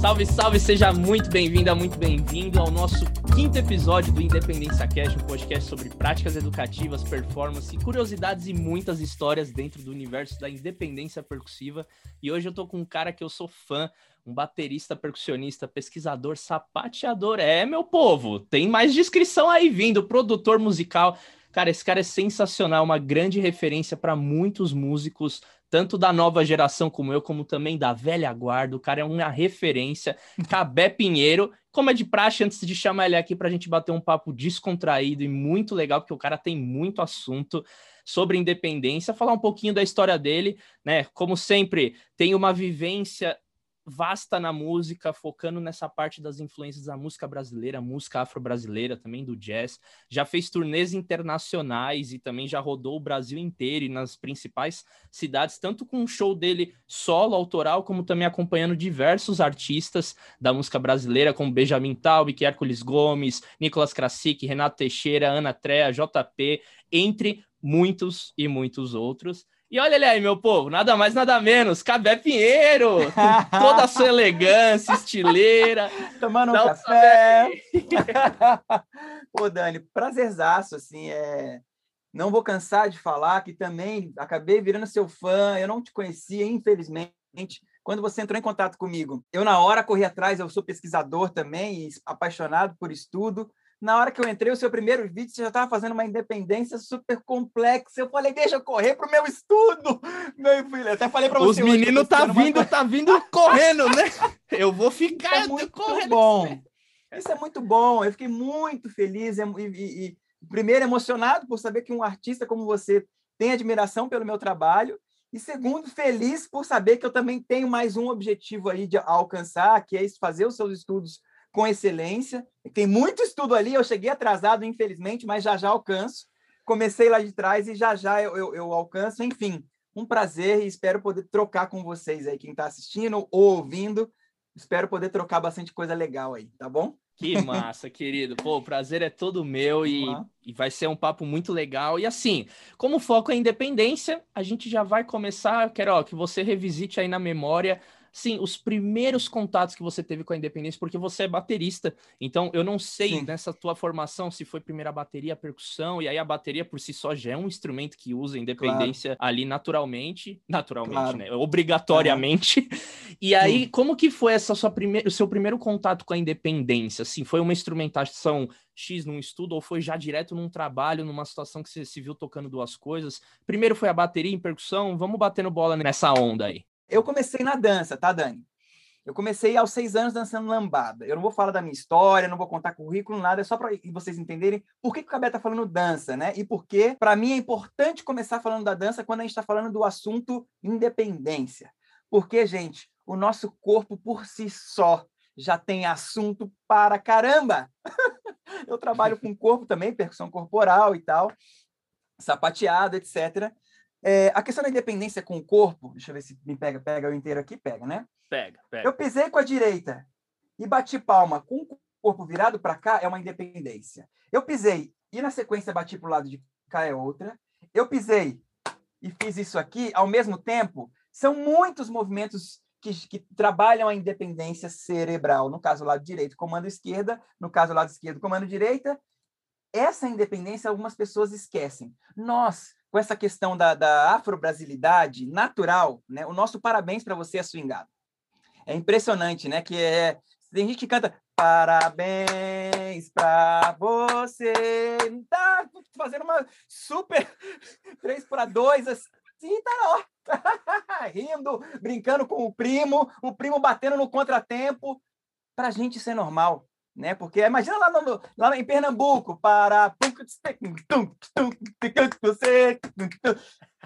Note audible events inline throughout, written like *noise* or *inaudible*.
Salve, salve, seja muito bem-vinda, muito bem-vindo ao nosso quinto episódio do Independência Cash, um podcast sobre práticas educativas, performance, curiosidades e muitas histórias dentro do universo da independência percussiva. E hoje eu tô com um cara que eu sou fã, um baterista, percussionista, pesquisador, sapateador. É, meu povo, tem mais descrição aí vindo, produtor musical. Cara, esse cara é sensacional, uma grande referência para muitos músicos, tanto da nova geração como eu, como também da velha guarda. O cara é uma referência. *laughs* Cabé Pinheiro, como é de praxe, antes de chamar ele aqui para a gente bater um papo descontraído e muito legal, porque o cara tem muito assunto sobre independência, falar um pouquinho da história dele, né? Como sempre, tem uma vivência vasta na música, focando nessa parte das influências da música brasileira, música afro-brasileira, também do jazz. Já fez turnês internacionais e também já rodou o Brasil inteiro e nas principais cidades, tanto com um show dele solo, autoral, como também acompanhando diversos artistas da música brasileira, como Benjamin Taub, Hércules Gomes, Nicolas Krasik, Renato Teixeira, Ana Trea, JP, entre muitos e muitos outros. E olha ele aí, meu povo, nada mais, nada menos, Cabé Pinheiro, *laughs* toda a sua elegância, estileira. Tomando um café. *laughs* Pô, Dani, prazerzaço, assim, é... Não vou cansar de falar que também acabei virando seu fã, eu não te conhecia, infelizmente, quando você entrou em contato comigo. Eu, na hora, corri atrás, eu sou pesquisador também, apaixonado por estudo, na hora que eu entrei, o seu primeiro vídeo, você já estava fazendo uma independência super complexa. Eu falei, deixa eu correr para o meu estudo. *laughs* Meu filho, até falei para você. Os meninos tá vindo, uma... tá vindo correndo, né? Eu vou ficar Isso é muito correndo. bom. Isso é muito bom. Eu fiquei muito feliz e, e, e, primeiro, emocionado por saber que um artista como você tem admiração pelo meu trabalho. E segundo, feliz por saber que eu também tenho mais um objetivo aí de alcançar, que é fazer os seus estudos com excelência. Tem muito estudo ali, eu cheguei atrasado, infelizmente, mas já já alcanço. Comecei lá de trás e já já eu, eu, eu alcanço. Enfim, um prazer e espero poder trocar com vocês aí, quem está assistindo ou ouvindo. Espero poder trocar bastante coisa legal aí, tá bom? Que massa, *laughs* querido. Pô, o prazer é todo meu e, e, vai ser um papo muito legal. E assim, como o foco é independência, a gente já vai começar. Quero ó, que você revisite aí na memória sim, os primeiros contatos que você teve com a independência, porque você é baterista. Então, eu não sei sim. nessa tua formação se foi primeiro a bateria, a percussão, e aí a bateria por si só já é um instrumento que usa independência claro. ali naturalmente, naturalmente, claro. né? Obrigatoriamente. *laughs* E aí, sim. como que foi essa sua primeira, o seu primeiro contato com a independência? Assim, foi uma instrumentação X num estudo ou foi já direto num trabalho, numa situação que você se viu tocando duas coisas? Primeiro foi a bateria em percussão, vamos batendo bola nessa onda aí. Eu comecei na dança, tá, Dani? Eu comecei aos seis anos dançando lambada. Eu não vou falar da minha história, não vou contar currículo, nada, é só para vocês entenderem por que, que o Cabé está falando dança, né? E por que, para mim, é importante começar falando da dança quando a gente está falando do assunto independência. Porque, gente, o nosso corpo por si só já tem assunto para caramba. *laughs* eu trabalho com corpo também, percussão corporal e tal, sapateado, etc. É, a questão da independência com o corpo, deixa eu ver se me pega, pega eu inteiro aqui, pega, né? Pega, pega. Eu pisei com a direita e bati palma com o corpo virado para cá, é uma independência. Eu pisei e na sequência bati para o lado de cá é outra. Eu pisei e fiz isso aqui ao mesmo tempo. São muitos movimentos que, que, trabalham a independência cerebral. No caso, lado direito, comando esquerda. No caso, lado esquerdo, comando direita. Essa independência algumas pessoas esquecem. Nós, com essa questão da, da afro-brasilidade natural, né? O nosso parabéns para você swingado. É impressionante, né? Que é tem gente que canta parabéns para você, tá fazendo uma super 3 para 2 assim, tá ó. *laughs* rindo, brincando com o primo, o primo batendo no contratempo. Para a gente isso é normal né? Porque imagina lá, no, lá em Pernambuco, para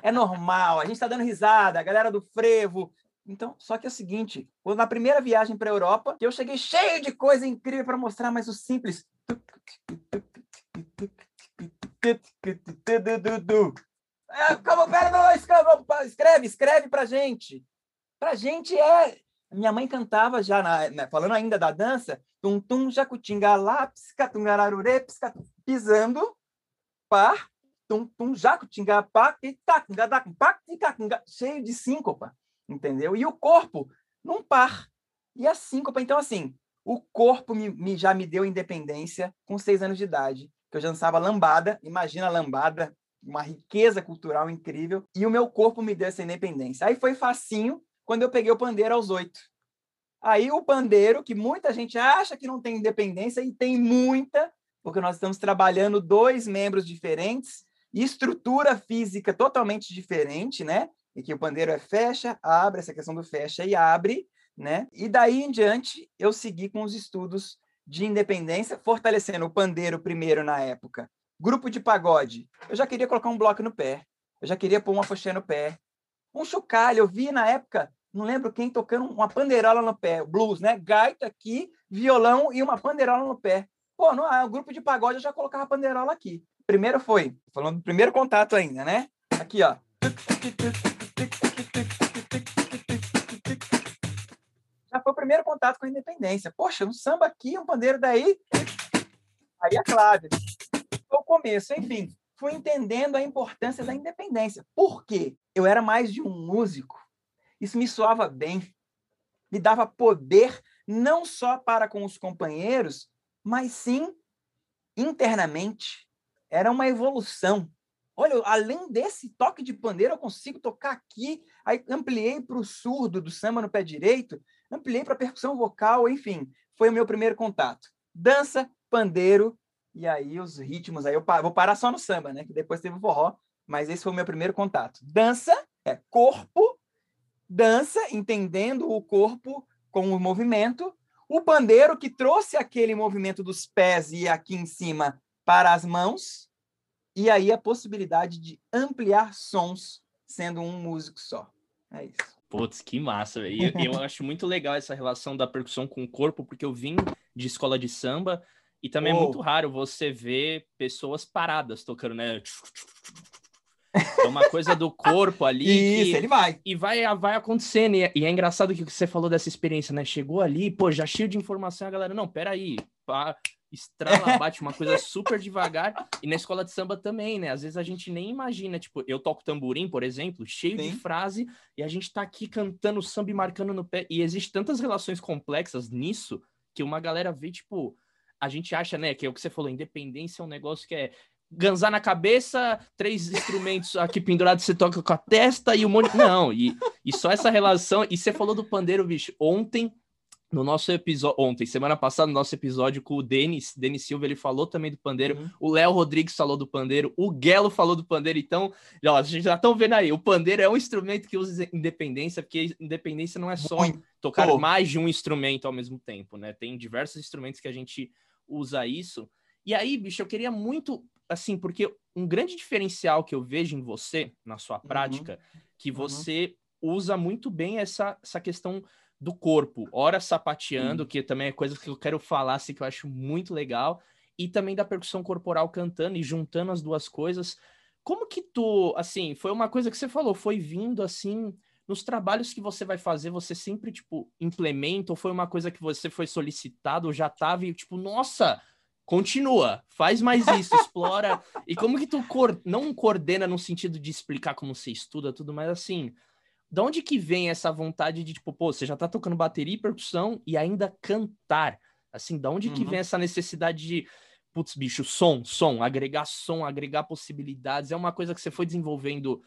é normal, a gente está dando risada, a galera do frevo. Então, só que é o seguinte, na primeira viagem para a Europa, eu cheguei cheio de coisa incrível para mostrar, mas o simples é, como, pera, escreve, escreve pra gente. Pra gente é minha mãe cantava já, na, falando ainda da dança, tum tum jacutinga lá, psicatum, pisando, par, tum tum jacutinga pá, cheio de síncopa, entendeu? E o corpo num par, E a síncopa, então, assim, o corpo me, me, já me deu independência com seis anos de idade, que eu já dançava lambada, imagina lambada, uma riqueza cultural incrível, e o meu corpo me deu essa independência. Aí foi facinho quando eu peguei o pandeiro aos oito. Aí o pandeiro, que muita gente acha que não tem independência, e tem muita, porque nós estamos trabalhando dois membros diferentes, estrutura física totalmente diferente, né? E que o pandeiro é fecha, abre, essa questão do fecha e abre, né? E daí em diante eu segui com os estudos de independência, fortalecendo o pandeiro primeiro na época. Grupo de pagode, eu já queria colocar um bloco no pé, eu já queria pôr uma foché no pé. Um chocalho, eu vi na época, não lembro quem tocando uma pandeirola no pé, blues, né? Gaita aqui, violão e uma pandeirola no pé. Pô, no o grupo de pagode eu já colocava pandeirola aqui. Primeiro foi, falando do primeiro contato ainda, né? Aqui, ó. Já foi o primeiro contato com a independência. Poxa, um samba aqui, um pandeiro daí. Aí a clave. Foi o começo, enfim. Fui entendendo a importância da independência. Por quê? Eu era mais de um músico. Isso me soava bem. Me dava poder não só para com os companheiros, mas sim internamente. Era uma evolução. Olha, além desse toque de pandeiro, eu consigo tocar aqui. Aí ampliei para o surdo do samba no pé direito, ampliei para percussão vocal, enfim, foi o meu primeiro contato. Dança, pandeiro, e aí os ritmos. Aí eu vou parar só no samba, né? Que depois teve o forró, mas esse foi o meu primeiro contato. Dança é corpo, dança, entendendo o corpo com o movimento. O pandeiro que trouxe aquele movimento dos pés e aqui em cima para as mãos e aí a possibilidade de ampliar sons sendo um músico só. É isso. Putz, que massa. E eu, eu *laughs* acho muito legal essa relação da percussão com o corpo, porque eu vim de escola de samba e também oh. é muito raro você ver pessoas paradas tocando, né? É uma coisa do corpo ali. *laughs* Isso, que... ele vai. E vai, vai acontecendo. E é, e é engraçado que você falou dessa experiência, né? Chegou ali, pô, já cheio de informação, a galera, não, peraí, pá, estrala, *laughs* bate uma coisa super devagar. E na escola de samba também, né? Às vezes a gente nem imagina, tipo, eu toco tamborim, por exemplo, cheio Sim. de frase, e a gente tá aqui cantando samba e marcando no pé. E existe tantas relações complexas nisso que uma galera vê, tipo, a gente acha, né, que é o que você falou, independência é um negócio que é ganzar na cabeça, três instrumentos aqui pendurados, você toca com a testa e um monte. Não, e, e só essa relação. E você falou do pandeiro, bicho. Ontem no nosso episódio, ontem, semana passada, no nosso episódio com o Denis, Denis Silva, ele falou também do pandeiro, uhum. o Léo Rodrigues falou do pandeiro, o Guelo falou do pandeiro, então, ó, a gente já estão vendo aí, o pandeiro é um instrumento que usa independência, porque independência não é só Muito. tocar mais de um instrumento ao mesmo tempo, né? Tem diversos instrumentos que a gente usa isso. E aí, bicho, eu queria muito, assim, porque um grande diferencial que eu vejo em você, na sua uhum. prática, uhum. que você uhum. usa muito bem essa, essa questão do corpo, ora sapateando, que também é coisa que eu quero falar, assim, que eu acho muito legal, e também da percussão corporal cantando e juntando as duas coisas. Como que tu, assim, foi uma coisa que você falou, foi vindo assim, nos trabalhos que você vai fazer, você sempre, tipo, implementa, ou foi uma coisa que você foi solicitado, ou já tava e, tipo, nossa, continua, faz mais isso, explora. *laughs* E como que tu não coordena no sentido de explicar como você estuda tudo, mas assim, da onde que vem essa vontade de, tipo, pô, você já tá tocando bateria e percussão e ainda cantar? Assim, da onde uhum. que vem essa necessidade de, putz, bicho, som, som, agregar som, agregar possibilidades? É uma coisa que você foi desenvolvendo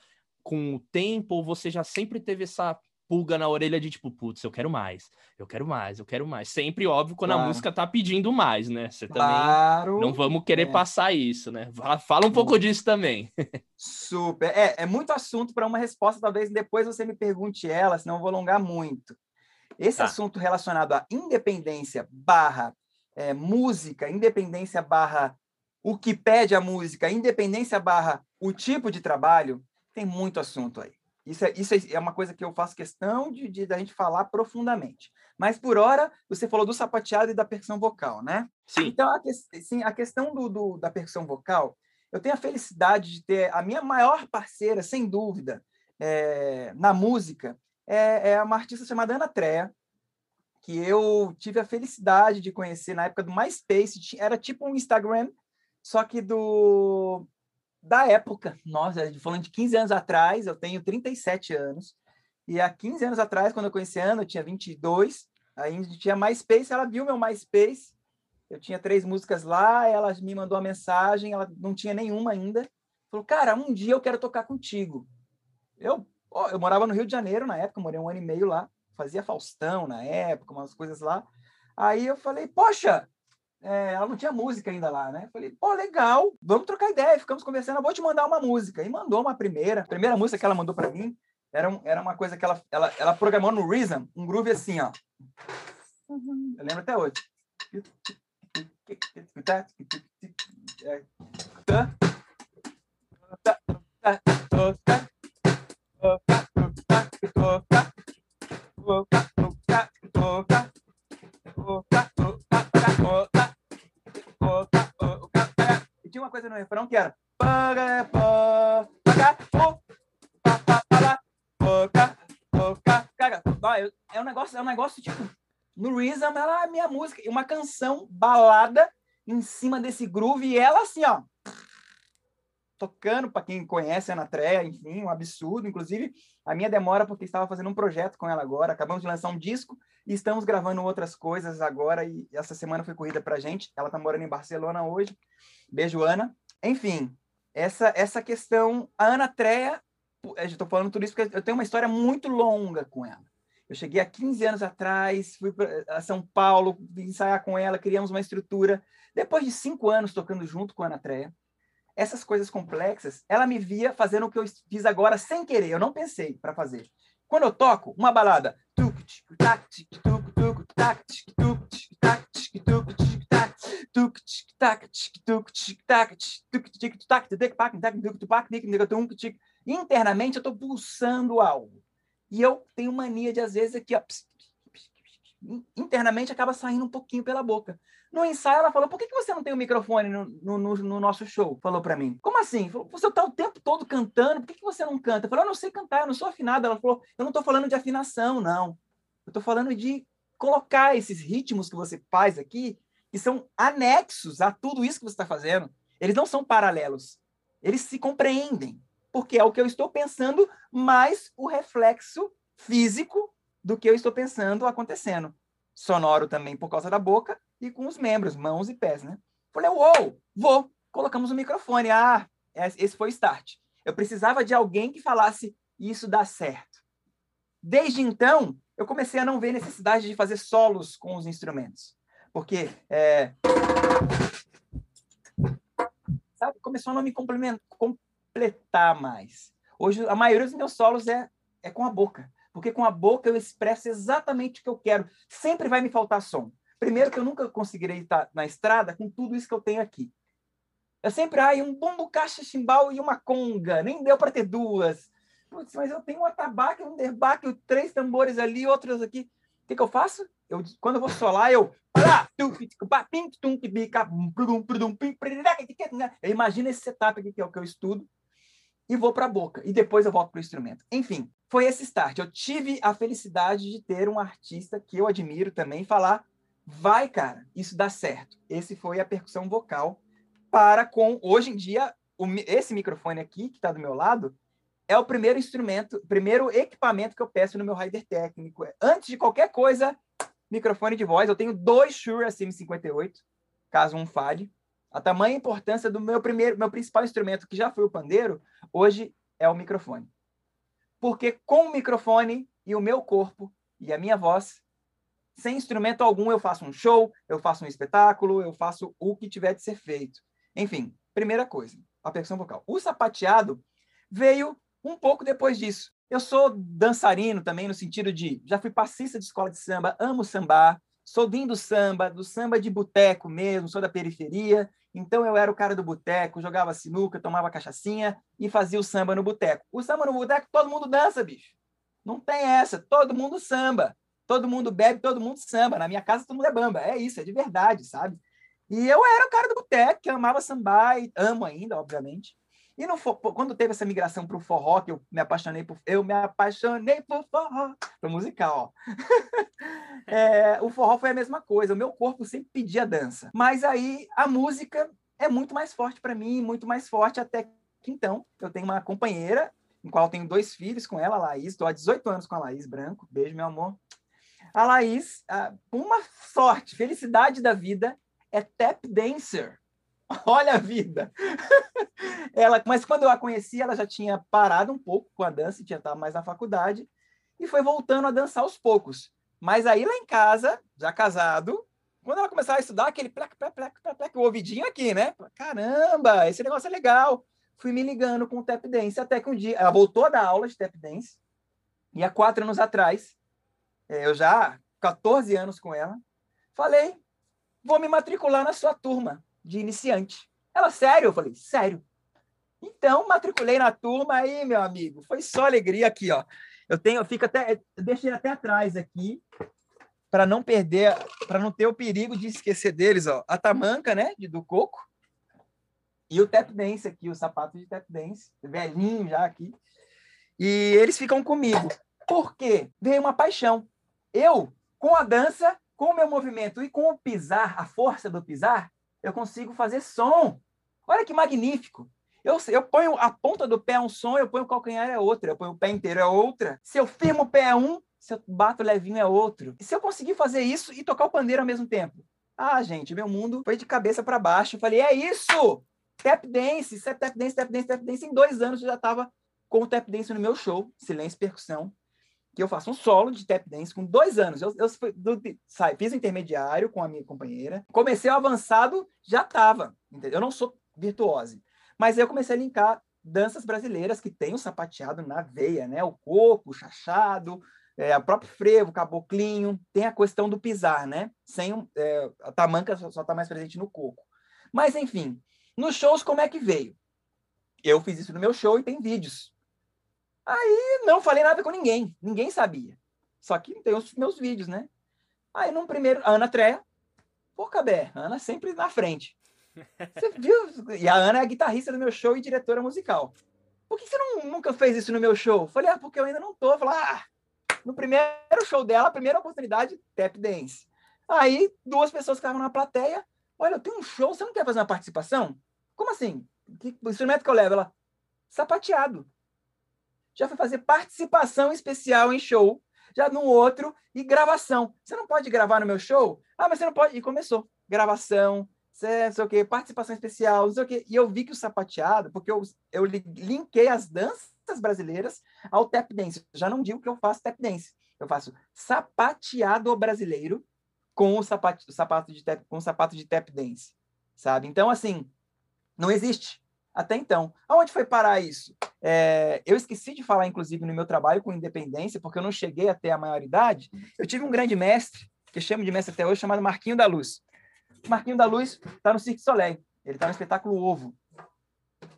com o tempo ou você já sempre teve essa pulga na orelha de tipo, putz, eu quero mais, eu quero mais, eu quero mais. Sempre óbvio quando claro. a música tá pedindo mais, né? Você claro. também não vamos querer é. passar isso, né? Fala um pouco disso também. *laughs* Super. É, é muito assunto para uma resposta, talvez depois você me pergunte ela, senão eu vou alongar muito. Esse tá. assunto relacionado à independência barra é, música, independência barra o que pede a música, independência barra o tipo de trabalho, tem muito assunto aí. Isso é, isso é uma coisa que eu faço questão de, de da gente falar profundamente. Mas por hora, você falou do sapateado e da percussão vocal, né? Sim. Então, a, que, sim, a questão do, do, da percussão vocal, eu tenho a felicidade de ter a minha maior parceira, sem dúvida, é, na música, é, é uma artista chamada Ana Treia, que eu tive a felicidade de conhecer na época do MySpace. Era tipo um Instagram, só que do da época, nossa, falando de 15 anos atrás, eu tenho 37 anos, e há 15 anos atrás, quando eu conheci a Ana, eu tinha 22, Aí tinha MySpace, ela viu meu MySpace, eu tinha três músicas lá, ela me mandou uma mensagem, ela não tinha nenhuma ainda. Falou, cara, um dia eu quero tocar contigo. Eu, eu morava no Rio de Janeiro na época, morei um ano e meio lá, fazia Faustão na época, umas coisas lá. Aí eu falei, poxa, é, ela não tinha música ainda lá, né? Falei, pô, legal, vamos trocar ideia. Ficamos conversando, eu vou te mandar uma música. E mandou uma primeira. A primeira música que ela mandou para mim era, um, era uma coisa que ela, ela, ela programou no Reason, um groove assim, ó. Eu lembro até hoje. Coisa no refrão que era é um negócio, é um negócio tipo no Rhythm, ela é minha música, uma canção balada em cima desse groove e ela assim, ó, tocando para quem conhece a Ana Treia, enfim, um absurdo. Inclusive, a minha demora porque estava fazendo um projeto com ela agora, acabamos de lançar um disco e estamos gravando outras coisas agora e essa semana foi corrida pra gente. Ela tá morando em Barcelona hoje. Beijo, Ana. Enfim, essa essa questão, a Ana Treia, estou falando tudo isso porque eu tenho uma história muito longa com ela. Eu cheguei há 15 anos atrás, fui para São Paulo, ensaiar com ela, criamos uma estrutura. Depois de cinco anos tocando junto com a Ana Treia, essas coisas complexas, ela me via fazendo o que eu fiz agora sem querer, eu não pensei para fazer. Quando eu toco uma balada, internamente eu estou pulsando algo. E eu tenho mania de, às vezes, aqui, ó, internamente acaba saindo um pouquinho pela boca. No ensaio, ela falou: por que, que você não tem o um microfone no, no, no, nosso show? Falou para mim. Como assim? Falou, você está o tempo todo cantando, por que, que você não canta? Eu eu não sei cantar, eu não sou afinada. Ela falou: eu não estou falando de afinação, não. Eu estou falando de colocar esses ritmos que você faz aqui, que são anexos a tudo isso que você está fazendo. Eles não são paralelos. Eles se compreendem porque é o que eu estou pensando, mais o reflexo físico do que eu estou pensando acontecendo. Sonoro também por causa da boca e com os membros, mãos e pés, né? Falei, uou, vou. Colocamos o microfone. Ah, esse foi o start. Eu precisava de alguém que falasse isso dá certo. Desde então, eu comecei a não ver necessidade de fazer solos com os instrumentos. Porque é... Sabe, começou a não me completar mais. Hoje, a maioria dos meus solos é, é com a boca, porque com a boca eu expresso exatamente o que eu quero. Sempre vai me faltar som. Primeiro, que eu nunca conseguirei estar na estrada com tudo isso que eu tenho aqui. Eu sempre, ai, um bombo, caixa, chimbal e uma conga. Nem deu para ter duas. Putz, mas eu tenho um atabaque, um derbaque, três tambores ali, outros aqui. O que, que eu faço? Eu, quando eu vou solar, eu. Imagina esse setup aqui que é o que eu estudo e vou para a boca. E depois eu volto para o instrumento. Enfim, foi esse start. Eu tive a felicidade de ter um artista que eu admiro também falar: vai, cara, isso dá certo. Esse foi a percussão vocal para com, hoje em dia, o, esse microfone aqui, que está do meu lado, é o primeiro instrumento, primeiro equipamento que eu peço no meu rider técnico. Antes de qualquer coisa, microfone de voz. Eu tenho dois Shure SM58, caso um falhe. A tamanha importância do meu primeiro, meu principal instrumento, que já foi o pandeiro, hoje é o microfone. Porque com o microfone e o meu corpo e a minha voz, sem instrumento algum, eu faço um show, eu faço um espetáculo, eu faço o que tiver de ser feito. Enfim, primeira coisa, a percussão vocal. O sapateado veio um pouco depois disso. Eu sou dançarino também, no sentido de já fui passista de escola de samba, amo sambar, sou vindo do samba, do samba de boteco mesmo, sou da periferia, então eu era o cara do boteco, jogava sinuca, tomava cachaçinha e fazia o samba no boteco. O samba no boteco, todo mundo dança, bicho. Não tem essa, todo mundo samba. Todo mundo bebe, todo mundo samba. Na minha casa todo mundo é bamba. É isso, é de verdade, sabe? E eu era o cara do boteco, que amava sambar e amo ainda, obviamente. E no, quando teve essa migração para o forró, que eu me apaixonei por eu me apaixonei por forró, para musical, ó. *laughs* é, o forró foi a mesma coisa. O meu corpo sempre pedia dança, mas aí a música é muito mais forte para mim, muito mais forte até que então eu tenho uma companheira, em qual tenho dois filhos com ela, a Laís. Estou há 18 anos com a Laís Branco. Beijo, meu amor. A Laís, uma sorte, felicidade da vida, é tap dancer. *laughs* Olha a vida. *laughs* ela, mas quando eu a conheci, ela já tinha parado um pouco com a dança, tinha estado mais na faculdade e foi voltando a dançar aos poucos. Mas aí lá em casa, já casado, quando ela começava a estudar, aquele plec, plec, plec, plec, plec, o ouvidinho aqui, né? Caramba, esse negócio é legal. Fui me ligando com o tap dance até que um dia ela voltou a dar aula de tap dance e há quatro anos atrás, é, eu já 14 anos com ela, falei, vou me matricular na sua turma de iniciante. Ela, sério? Eu falei, sério. Então, matriculei na turma aí, meu amigo. Foi só alegria aqui, ó. Eu tenho, eu fico até, deixei até atrás aqui para não perder, para não ter o perigo de esquecer deles, ó. A tamanca, né, de, do coco. E o tap dance aqui, o sapato de tap dance, velhinho já aqui. E eles ficam comigo. Por quê? Veio uma paixão. Eu, com a dança, com o meu movimento e com o pisar, a força do pisar, eu consigo fazer som. Olha que magnífico. Eu, eu ponho a ponta do pé é um som, eu ponho o calcanhar é outra, eu ponho o pé inteiro é outra. Se eu firmo o pé é um, se eu bato levinho é outro. E se eu conseguir fazer isso e tocar o pandeiro ao mesmo tempo? Ah, gente, meu mundo foi de cabeça para baixo. Eu falei, é isso! Tap dance, tap dance, tap dance, tap dance. Em dois anos eu já estava com o tap dance no meu show, Silêncio e Percussão, que eu faço um solo de tap dance com dois anos. Eu, eu do, sai, fiz intermediário com a minha companheira. Comecei o avançado, já estava. Eu não sou virtuose. Mas eu comecei a linkar danças brasileiras que tem o sapateado na veia, né? O coco, o chachado, é, o próprio frevo, o caboclinho. Tem a questão do pisar, né? Sem é, a tamanca só está mais presente no coco. Mas, enfim, nos shows, como é que veio? Eu fiz isso no meu show e tem vídeos. Aí não falei nada com ninguém, ninguém sabia. Só que tem os meus vídeos, né? Aí no primeiro, Ana Treia, pô, Cabé, Ana sempre na frente. *laughs* Você viu? E a Ana é a guitarrista do meu show e diretora musical. Por que você não, nunca fez isso no meu show? Falei, ah, porque eu ainda não tô. Falei, ah, no primeiro show dela, primeira oportunidade, tap dance. Aí, duas pessoas que estavam na plateia, olha, eu tenho um show, você não quer fazer uma participação? Como assim? Que instrumento que eu levo? Ela, sapateado já foi fazer participação especial em show, já no outro, e gravação. Você não pode gravar no meu show? Ah, mas você não pode. E começou. Gravação, não sei o quê, participação especial, não sei o quê. E eu vi que o sapateado, porque eu, eu linkei as danças brasileiras ao tap dance. Já não digo que eu faço tap dance. Eu faço sapateado brasileiro com o sapato, sapato de tap, com o sapato de tap dance, sabe? Então, assim, não existe até então. Aonde foi parar isso? É, eu esqueci de falar, inclusive, no meu trabalho com independência, porque eu não cheguei até a maioridade. Eu tive um grande mestre, que eu chamo de mestre até hoje, chamado Marquinho da Luz. O Marquinho da Luz está no Cirque Soleil, ele está no espetáculo Ovo.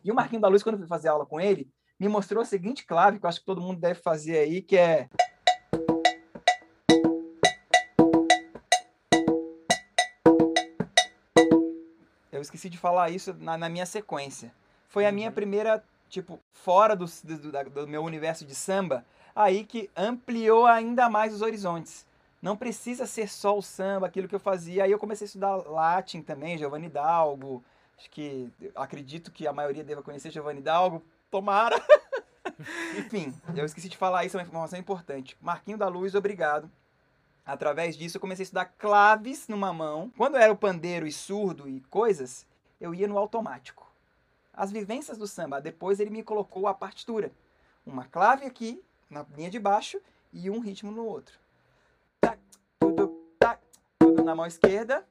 E o Marquinho da Luz, quando eu fui fazer aula com ele, me mostrou a seguinte clave, que eu acho que todo mundo deve fazer aí, que é Eu esqueci de falar isso na, na minha sequência foi a minha uhum. primeira, tipo, fora do, do, do meu universo de samba, aí que ampliou ainda mais os horizontes. Não precisa ser só o samba, aquilo que eu fazia. Aí eu comecei a estudar latim também, Giovanni Dalgo. Acho que acredito que a maioria deva conhecer Giovanni Dalgo. Tomara! *laughs* Enfim, eu esqueci de falar isso, é uma informação importante. Marquinho da Luz, obrigado. Através disso, eu comecei a estudar claves numa mão. Quando era o pandeiro e surdo e coisas, eu ia no automático as vivências do samba. Depois ele me colocou a partitura. Uma clave aqui, na linha de baixo, e um ritmo no outro. tudo, tudo na mão esquerda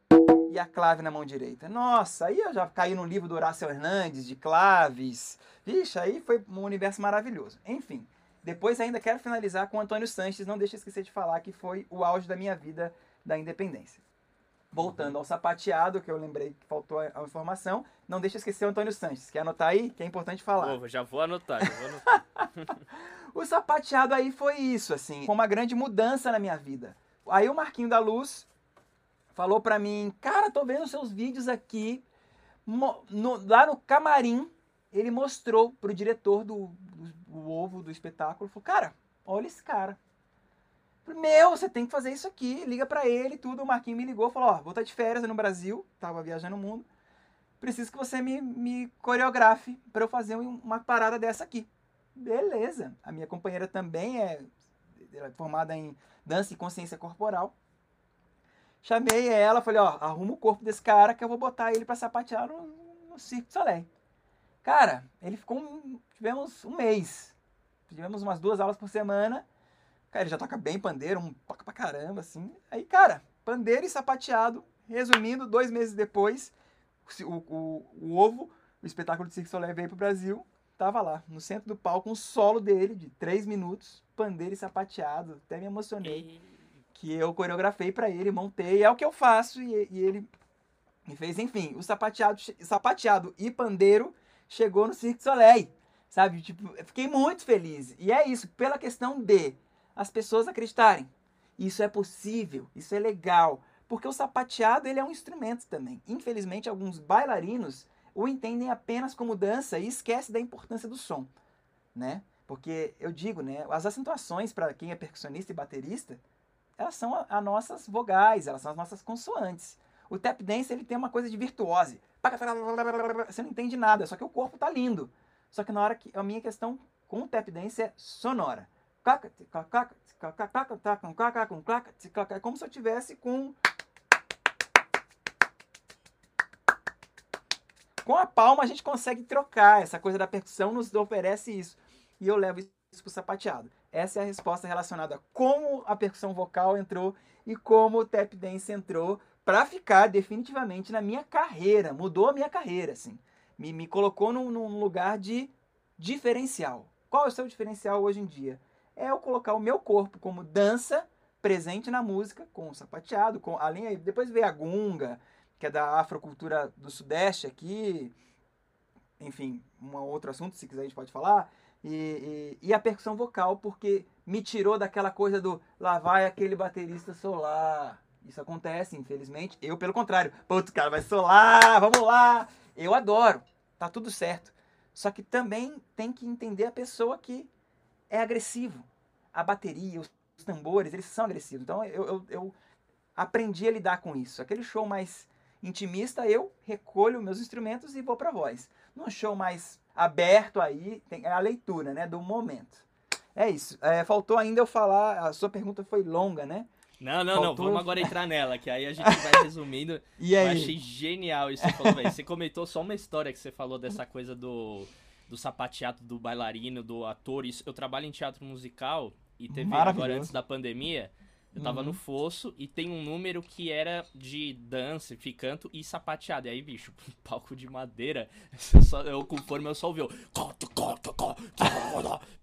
e a clave na mão direita. Nossa, aí eu já caí no livro do Horácio Hernandes, de claves. Vixe, aí foi um universo maravilhoso. Enfim, depois ainda quero finalizar com Antônio Sanches. Não deixe esquecer de falar que foi o auge da minha vida da independência. Voltando ao sapateado, que eu lembrei que faltou a informação, não deixa esquecer o Antônio Sanches. Quer anotar aí? Que é importante falar. já vou anotar, já vou anotar. *laughs* *laughs* o sapateado aí foi isso, assim, foi uma grande mudança na minha vida. Aí o Marquinho da Luz falou pra mim, cara, tô vendo seus vídeos aqui, no, lá no camarim, ele mostrou pro diretor do, do, do ovo do espetáculo, falou, cara, olha esse cara. Meu, você tem que fazer isso aqui. Liga para ele tudo. O Marquinhos me ligou, falou: Ó, vou estar de férias no Brasil, tava viajando o mundo. Preciso que você me, me coreografe para eu fazer uma parada dessa aqui. Beleza. A minha companheira também é, é formada em dança e consciência corporal. Chamei ela, falei, ó, arruma o corpo desse cara que eu vou botar ele para sapatear no, no Circo Soleil. Cara, ele ficou um, tivemos um mês. Tivemos umas duas aulas por semana. Cara, ele já toca bem pandeiro, um toca pra caramba, assim. Aí, cara, pandeiro e sapateado. Resumindo, dois meses depois, o, o, o ovo, o espetáculo de Cirque Soleil veio pro Brasil. Tava lá, no centro do palco, um solo dele de três minutos, pandeiro e sapateado. Até me emocionei. E... Que eu coreografei para ele, montei. É o que eu faço e, e ele me fez. Enfim, o sapateado, sapateado e pandeiro chegou no Cirque Soleil. Sabe? Tipo, eu fiquei muito feliz. E é isso, pela questão de as pessoas acreditarem. Isso é possível, isso é legal. Porque o sapateado ele é um instrumento também. Infelizmente, alguns bailarinos o entendem apenas como dança e esquecem da importância do som, né? Porque eu digo, né, as acentuações para quem é percussionista e baterista, elas são as nossas vogais, elas são as nossas consoantes. O tap dance ele tem uma coisa de virtuose. Você não entende nada, só que o corpo tá lindo. Só que na hora que a minha questão com o tap dance é sonora. É como se eu tivesse com Com a palma a gente consegue trocar. Essa coisa da percussão nos oferece isso. E eu levo isso pro sapateado. Essa é a resposta relacionada a como a percussão vocal entrou e como o tap dance entrou para ficar definitivamente na minha carreira. Mudou a minha carreira, assim. Me, me colocou num, num lugar de diferencial. Qual é o seu diferencial hoje em dia? É eu colocar o meu corpo como dança presente na música, com o sapateado, com além depois veio a gunga, que é da afrocultura do Sudeste aqui, enfim, um outro assunto, se quiser a gente pode falar, e, e, e, a percussão vocal, porque me tirou daquela coisa do lá vai aquele baterista solar. Isso acontece, infelizmente. Eu, pelo contrário, putz, cara, vai solar, vamos lá. Eu adoro, tá tudo certo. Só que também tem que entender a pessoa que é agressivo. A bateria, os tambores, eles são agressivos. Então eu, eu, eu aprendi a lidar com isso. Aquele show mais intimista, eu recolho meus instrumentos e vou para voz. Num show mais aberto aí, tem a leitura, né, do momento. É isso. É, faltou ainda eu falar, a sua pergunta foi longa, né? Não, não, faltou... não, vamos agora entrar *laughs* nela, que aí a gente vai resumindo. e aí? Eu achei genial isso que você falou, velho. Você comentou só uma história que você falou dessa coisa do, do sapateado do bailarino, do ator. Isso, eu trabalho em teatro musical e teve agora antes da pandemia. Eu tava uhum. no fosso e tem um número que era de dança, ficanto e sapateado. E aí, bicho, *laughs* palco de madeira, eu, *laughs* só, eu conforme eu só ouvi,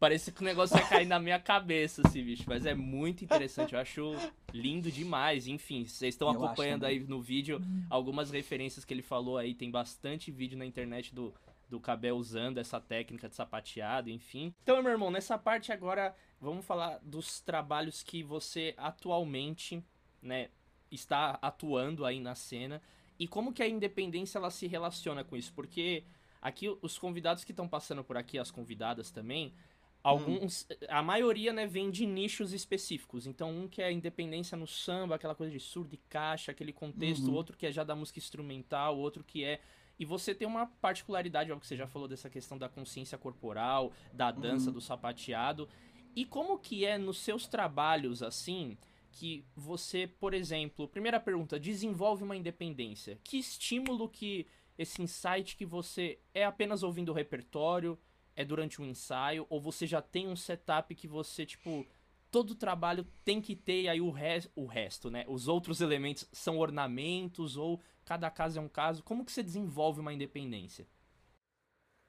parece que o negócio vai cair na minha cabeça, assim, bicho. Mas é muito interessante, eu acho lindo demais. Enfim, vocês estão acompanhando aí no vídeo algumas referências que ele falou aí, tem bastante vídeo na internet do do Cabel usando essa técnica de sapateado, enfim. Então, meu irmão, nessa parte agora, vamos falar dos trabalhos que você atualmente, né, está atuando aí na cena e como que a independência ela se relaciona com isso, porque aqui os convidados que estão passando por aqui, as convidadas também, alguns, hum. a maioria, né, vem de nichos específicos. Então, um que é independência no samba, aquela coisa de surdo e caixa, aquele contexto, uhum. outro que é já da música instrumental, outro que é e você tem uma particularidade, algo que você já falou dessa questão da consciência corporal, da dança, uhum. do sapateado. E como que é nos seus trabalhos assim que você, por exemplo, primeira pergunta, desenvolve uma independência? Que estímulo que esse insight que você é apenas ouvindo o repertório, é durante um ensaio ou você já tem um setup que você tipo todo trabalho tem que ter aí o, o resto, né? Os outros elementos são ornamentos ou cada caso é um caso. Como que você desenvolve uma independência?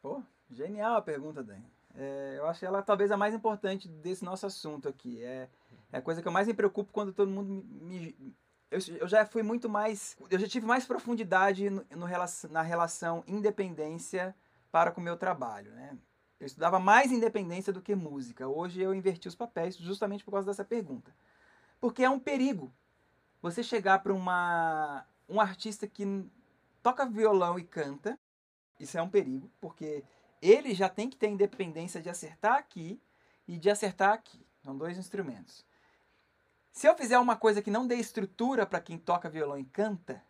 Pô, genial a pergunta, Dan. É, eu acho ela talvez a mais importante desse nosso assunto aqui. É, é a coisa que eu mais me preocupo quando todo mundo me. me eu, eu, já fui muito mais. Eu já tive mais profundidade no, no, na relação independência para com o meu trabalho. Né? Eu estudava mais independência do que música. Hoje eu inverti os papéis justamente por causa dessa pergunta. Porque é um perigo você chegar para uma um artista que toca violão e canta, isso é um perigo, porque ele já tem que ter independência de acertar aqui e de acertar aqui. São dois instrumentos. Se eu fizer uma coisa que não dê estrutura para quem toca violão e canta,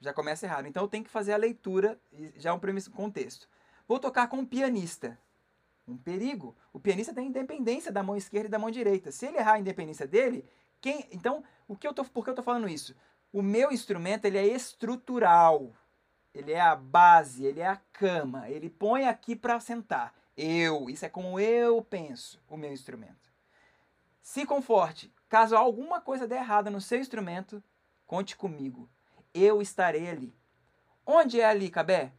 já começa errado. Então eu tenho que fazer a leitura, já é um primeiro contexto. Vou tocar com um pianista. um perigo. O pianista tem independência da mão esquerda e da mão direita. Se ele errar a independência dele, quem, então, o que eu tô, por que eu estou falando isso? O meu instrumento ele é estrutural. Ele é a base, ele é a cama. Ele põe aqui para sentar. Eu, isso é como eu penso o meu instrumento. Se conforte. Caso alguma coisa der errada no seu instrumento, conte comigo. Eu estarei ali. Onde é ali, Cabé?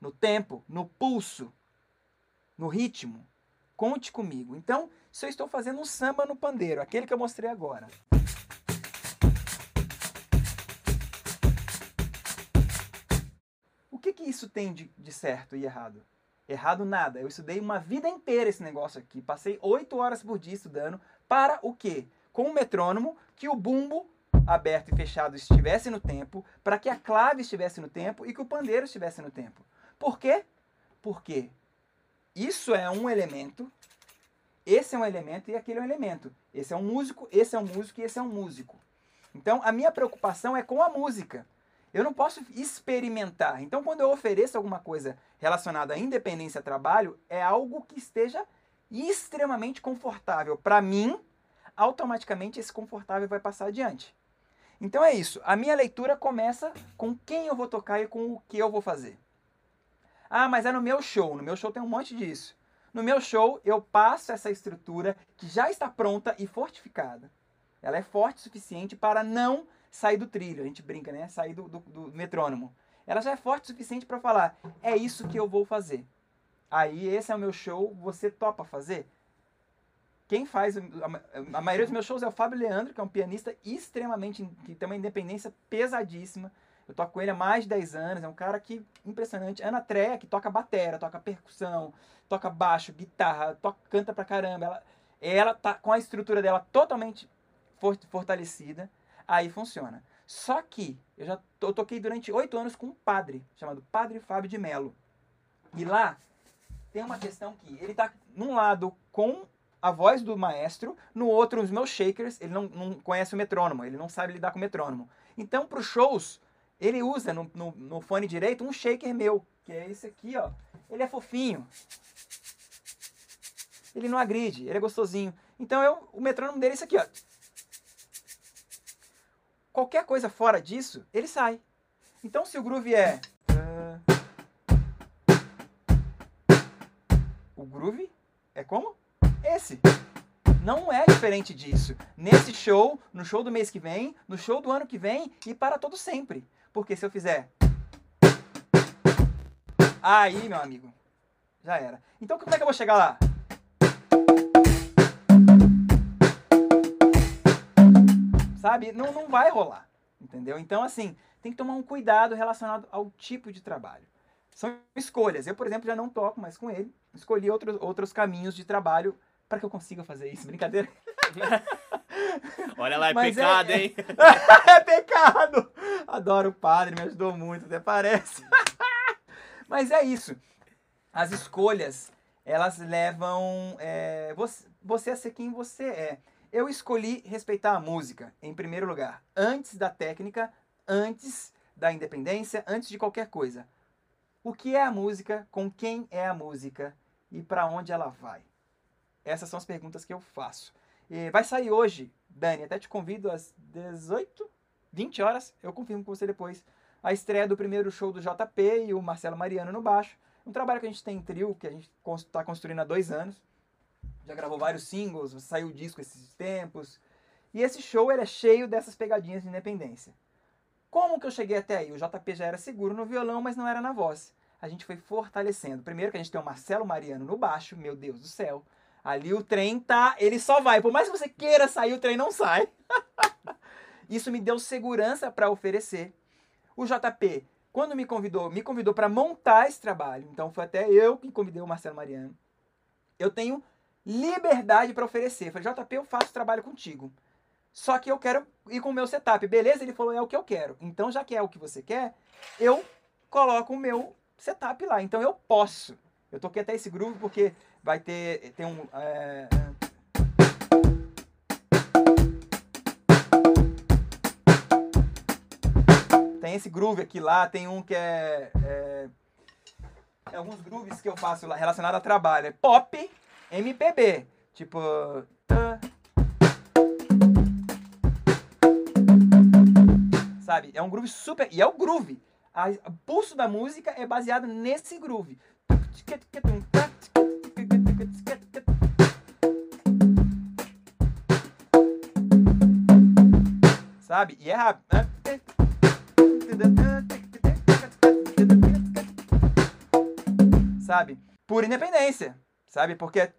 No tempo, no pulso, no ritmo. Conte comigo. Então, se eu estou fazendo um samba no pandeiro, aquele que eu mostrei agora. O que, que isso tem de, de certo e errado? Errado nada. Eu estudei uma vida inteira esse negócio aqui. Passei oito horas por dia estudando. Para o quê? Com o metrônomo, que o bumbo aberto e fechado estivesse no tempo, para que a clave estivesse no tempo e que o pandeiro estivesse no tempo. Por quê? Porque isso é um elemento, esse é um elemento e aquele é um elemento. Esse é um músico, esse é um músico e esse é um músico. Então, a minha preocupação é com a música. Eu não posso experimentar. Então, quando eu ofereço alguma coisa relacionada à independência trabalho, é algo que esteja extremamente confortável. Para mim, automaticamente esse confortável vai passar adiante. Então é isso. A minha leitura começa com quem eu vou tocar e com o que eu vou fazer. Ah, mas é no meu show. No meu show tem um monte disso. No meu show, eu passo essa estrutura que já está pronta e fortificada. Ela é forte o suficiente para não sair do trilho. A gente brinca, né? Sair do, do, do metrônomo. Ela já é forte o suficiente para falar: é isso que eu vou fazer. Aí, esse é o meu show, você topa fazer? Quem faz a maioria dos meus shows é o Fábio Leandro, que é um pianista extremamente que tem uma independência pesadíssima. Eu toco com ele há mais de 10 anos, é um cara que impressionante. Ana Treia, que toca batera, toca percussão, toca baixo, guitarra, toca, canta pra caramba. Ela, ela tá com a estrutura dela totalmente fortalecida aí funciona. Só que eu já eu toquei durante oito anos com um padre, chamado Padre Fábio de Melo. E lá tem uma questão que ele tá num lado com a voz do maestro, no outro os meus shakers, ele não, não conhece o metrônomo, ele não sabe lidar com o metrônomo. Então, para os shows, ele usa no, no, no, fone direito um shaker meu, que é esse aqui, ó. Ele é fofinho. Ele não agride, ele é gostosinho. Então, eu, o metrônomo dele é esse aqui, ó. Qualquer coisa fora disso, ele sai. Então, se o groove é. O groove é como? Esse. Não é diferente disso. Nesse show, no show do mês que vem, no show do ano que vem e para todo sempre. Porque se eu fizer. Aí, meu amigo, já era. Então, como é que eu vou chegar lá? sabe? Não, não vai rolar, entendeu? Então, assim, tem que tomar um cuidado relacionado ao tipo de trabalho. São escolhas. Eu, por exemplo, já não toco mais com ele. Escolhi outros, outros caminhos de trabalho para que eu consiga fazer isso. Brincadeira? *laughs* Olha lá, é Mas é, pecado, é, hein? *laughs* é pecado! Adoro o padre, me ajudou muito, até parece. *laughs* Mas é isso. As escolhas, elas levam é, você, você a ser quem você é. Eu escolhi respeitar a música, em primeiro lugar, antes da técnica, antes da independência, antes de qualquer coisa. O que é a música, com quem é a música e para onde ela vai? Essas são as perguntas que eu faço. E vai sair hoje, Dani, até te convido às 18, 20 horas, eu confirmo com você depois, a estreia do primeiro show do JP e o Marcelo Mariano no baixo. Um trabalho que a gente tem em trio, que a gente está construindo há dois anos já gravou vários singles, saiu disco esses tempos. E esse show ele é cheio dessas pegadinhas de independência. Como que eu cheguei até aí? O JP já era seguro no violão, mas não era na voz. A gente foi fortalecendo. Primeiro que a gente tem o Marcelo Mariano no baixo, meu Deus do céu. Ali o trem tá, ele só vai. Por mais que você queira sair, o trem não sai. *laughs* Isso me deu segurança para oferecer. O JP, quando me convidou, me convidou para montar esse trabalho. Então foi até eu que convidei o Marcelo Mariano. Eu tenho liberdade para oferecer. Falei, JP, eu faço trabalho contigo. Só que eu quero ir com o meu setup. Beleza? Ele falou, é o que eu quero. Então, já que é o que você quer, eu coloco o meu setup lá. Então, eu posso. Eu toquei até esse groove porque vai ter... Tem um... É... Tem esse groove aqui lá, tem um que é, é alguns grooves que eu faço lá relacionado a trabalho. É pop, MPB. Tipo. Sabe? É um groove super. E é o groove. O pulso da música é baseado nesse groove. Sabe? E é rápido. né? Sabe? Por independência. Sabe? Porque é.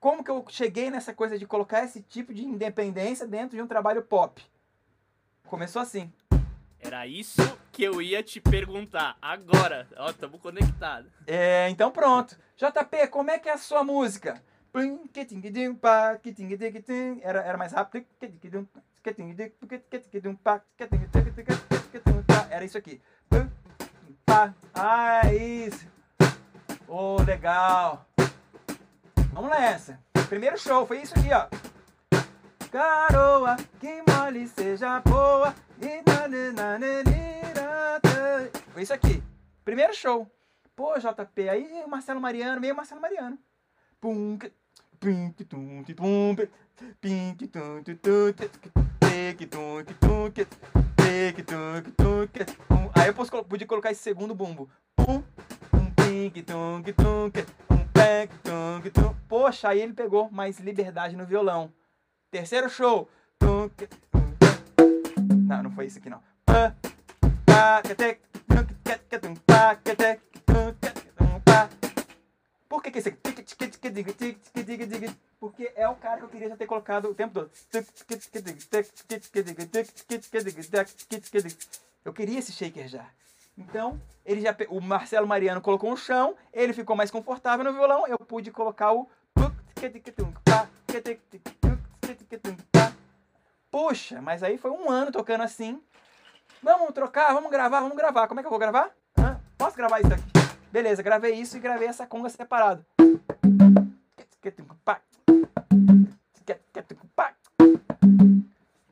Como que eu cheguei nessa coisa de colocar esse tipo de independência dentro de um trabalho pop? Começou assim. Era isso que eu ia te perguntar agora. Ó, tamo conectados. É, então pronto. JP, como é que é a sua música? Era, era mais rápido. Era isso aqui. Ah, isso. Oh, legal. Vamos nessa. Primeiro show, foi isso aqui, ó. Garoa, que mole seja boa. e. Foi isso aqui. Primeiro show. Pô, JP, aí o Marcelo Mariano, meio Marcelo Mariano. Pum, pum, tum, tum, que tum, tum, pum. Aí eu posso podia colocar esse segundo bumbo. Pum, pum, que tum, tum, Poxa, aí ele pegou mais liberdade no violão. Terceiro show. Não, não foi isso aqui não. Por que, que esse? Porque é o cara que eu queria já ter colocado o tempo todo. Eu queria esse shaker já. Então, ele já o Marcelo Mariano colocou um chão, ele ficou mais confortável no violão, eu pude colocar o Puxa, mas aí foi um ano tocando assim. Vamos trocar, vamos gravar, vamos gravar. Como é que eu vou gravar? Hã? Posso gravar isso aqui? Beleza, gravei isso e gravei essa conga separado.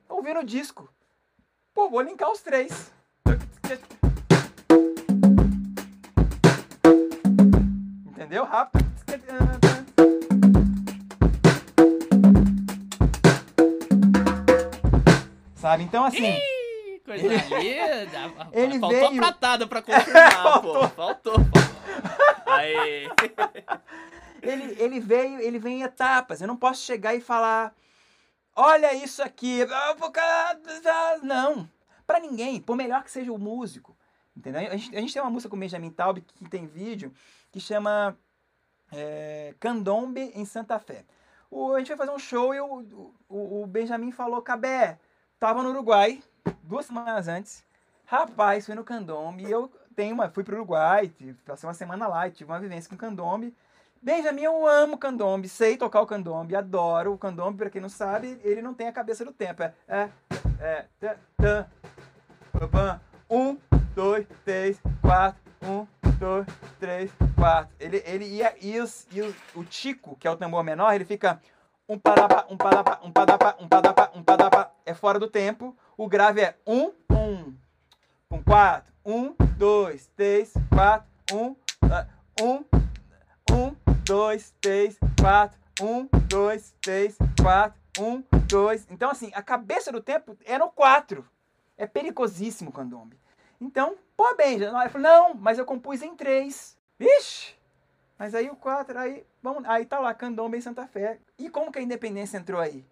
Ouvindo o disco. Pô, vou linkar os três. Entendeu? Rápido. Sabe? Então, assim. Ih, coisa linda. *laughs* Ele Faltou veio- a pratada pra *laughs* confirmar, Faltou. pô. Faltou. Aí. *laughs* ele, ele veio, ele vem em etapas. Eu não posso chegar e falar, olha isso aqui, não, para ninguém, por melhor que seja o músico, entendeu? A gente, a gente tem uma música com o Benjamin Taub que tem vídeo que chama é, Candombe em Santa Fé. O, a gente vai fazer um show e o, o, o Benjamin falou, Cabé, tava no Uruguai duas semanas antes, rapaz, fui no Candombe e eu tenho uma, fui pro Uruguai, passei uma semana lá e tive uma vivência com Candombe. Benjamin, eu amo candombe, sei tocar o candombe, adoro o candombe, pra quem não sabe, ele não tem a cabeça do tempo. É. É. É. Tã, tã, pam. Um, dois, três, quatro. Um, dois, três, quatro. Ele, ele ia. E, os, e os- o Tico, que é o tambor menor, ele fica. Um padapa, um padapa, um padapa, um padapa, um padapa. É fora do tempo. O grave é um, um. Um, quatro. Um, dois, três, quatro. Um, ah, um, um, dois, três, quatro. Um, dois, três, quatro. Um, dois. Então, assim, a cabeça do tempo é no quatro. É pericosíssimo o candombe. Então, pô, Benja. Eu falei, não, mas eu compus em três. Vixe! Mas aí o quatro, aí, vamos, aí tá lá, candombe em Santa Fé. E como que a independência entrou aí?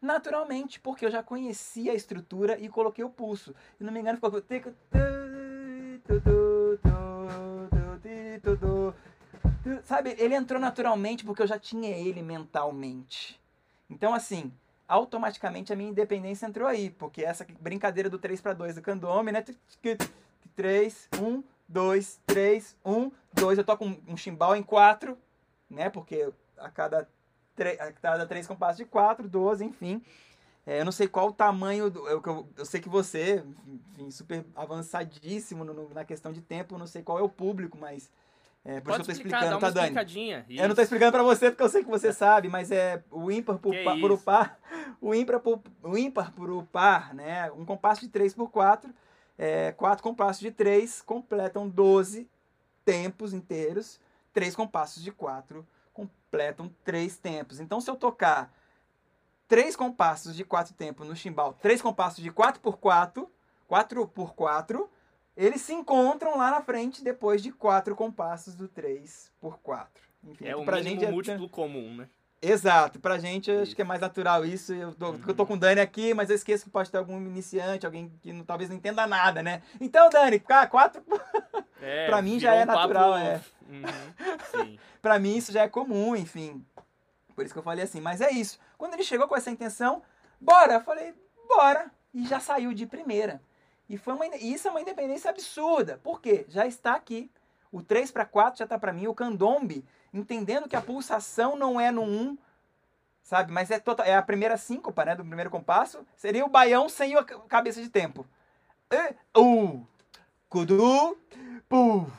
Naturalmente, porque eu já conhecia a estrutura e coloquei o pulso. Se não me engano, ficou... Sabe, ele entrou naturalmente porque eu já tinha ele mentalmente. Então, assim, automaticamente a minha independência entrou aí, porque essa brincadeira do 3 para 2 do candombe, né? 3, 1, 2, 3, 1, 2. Eu toco um, um chimbal em 4, né? Porque a cada, a cada 3 compassos de 4, 12, enfim. É, eu não sei qual o tamanho, do, eu, eu, eu sei que você, enfim, super avançadíssimo no- no- na questão de tempo, eu não sei qual é o público, mas É, por Pode isso que eu tô explicando, tá, Dani? Eu não tô explicando para você porque eu sei que você sabe, mas é o ímpar por, par, por o par, o ímpar por, o ímpar por o par, né? Um compasso de 3 por 4, é, quatro compassos de 3 completam 12 tempos inteiros, três compassos de 4 completam três tempos. Então se eu tocar três compassos de quatro tempos no chimbal, três compassos de 4 por 4, 4 por 4, eles se encontram lá na frente depois de quatro compassos do 3 por 4. Enfim, é pra mínimo gente é múltiplo é... comum, né? Exato, pra gente isso. acho que é mais natural isso. Eu tô, uhum. eu tô com o Dani aqui, mas eu esqueço que pode ter algum iniciante, alguém que não, talvez não entenda nada, né? Então, Dani, quatro. *laughs* É, pra mim já é natural, papo... é. Uhum. *laughs* pra mim isso já é comum, enfim. Por isso que eu falei assim, mas é isso. Quando ele chegou com essa intenção, bora! Eu falei, bora! E já saiu de primeira. E foi uma, isso é uma independência absurda. Por quê? Já está aqui. O 3 para 4 já está para mim. O candombe, entendendo que a pulsação não é no 1, sabe? Mas é, total, é a primeira síncopa, né? Do primeiro compasso. Seria o baião sem a cabeça de tempo. Uh, kudu, pu,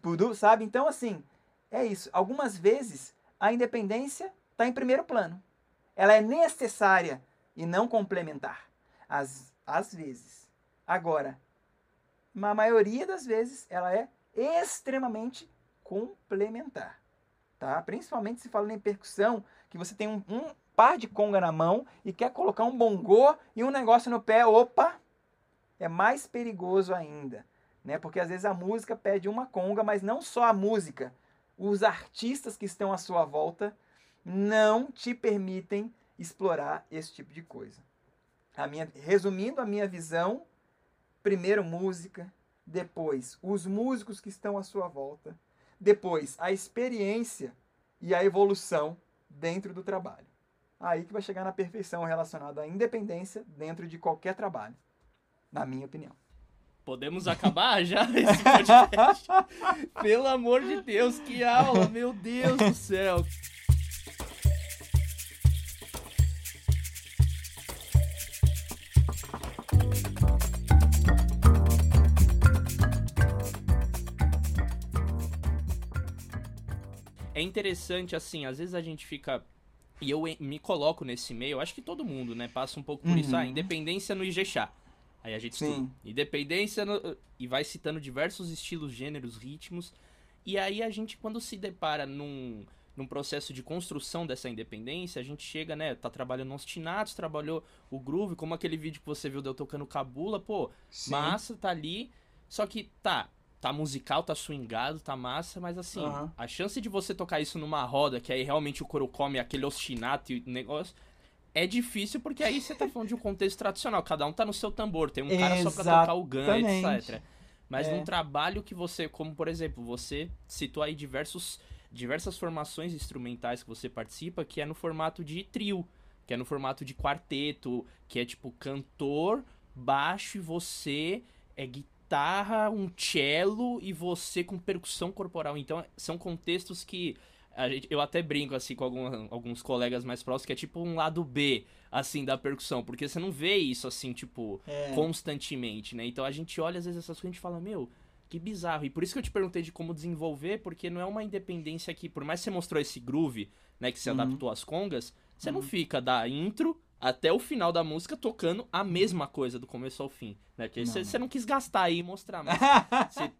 pudu, sabe? Então, assim, é isso. Algumas vezes a independência está em primeiro plano. Ela é necessária e não complementar. Às, às vezes. Agora, na maioria das vezes, ela é extremamente complementar. Tá? Principalmente se fala em percussão, que você tem um, um par de conga na mão e quer colocar um bongô e um negócio no pé, opa, é mais perigoso ainda. Né? Porque às vezes a música pede uma conga, mas não só a música. Os artistas que estão à sua volta não te permitem explorar esse tipo de coisa. A minha, resumindo a minha visão primeiro música, depois os músicos que estão à sua volta, depois a experiência e a evolução dentro do trabalho. Aí que vai chegar na perfeição relacionada à independência dentro de qualquer trabalho, na minha opinião. Podemos acabar já esse podcast? *laughs* Pelo amor de Deus, que aula, meu Deus do céu. Interessante, assim, às vezes a gente fica. E eu me coloco nesse meio, acho que todo mundo, né? Passa um pouco por uhum. isso. Ah, independência no Ijexá. Aí a gente Sim. estuda. Independência no... e vai citando diversos estilos, gêneros, ritmos. E aí a gente, quando se depara num, num processo de construção dessa independência, a gente chega, né? Tá trabalhando nos tinatos, trabalhou o groove, como aquele vídeo que você viu de eu tocando cabula, pô, Sim. massa, tá ali. Só que, tá, tá musical, tá swingado, tá massa, mas assim, uhum. a chance de você tocar isso numa roda, que aí realmente o coro come aquele ostinato e negócio, é difícil porque aí você tá falando de um contexto tradicional, cada um tá no seu tambor, tem um cara só pra tocar o gun, etc. Mas é. num trabalho que você, como por exemplo, você citou aí diversos, diversas formações instrumentais que você participa, que é no formato de trio, que é no formato de quarteto, que é tipo cantor, baixo e você é guitarra guitarra, um cello e você com percussão corporal. Então, são contextos que gente, eu até brinco assim com algum, alguns colegas mais próximos que é tipo um lado B assim da percussão, porque você não vê isso assim, tipo, é. constantemente, né? Então a gente olha às vezes essas coisas e fala, meu, que bizarro. E por isso que eu te perguntei de como desenvolver, porque não é uma independência que, por mais que você mostrou esse groove, né, que você uhum. adaptou às congas, você uhum. não fica da intro até o final da música tocando a mesma coisa do começo ao fim, né? Porque você não. não quis gastar aí e mostrar, mas *laughs* se,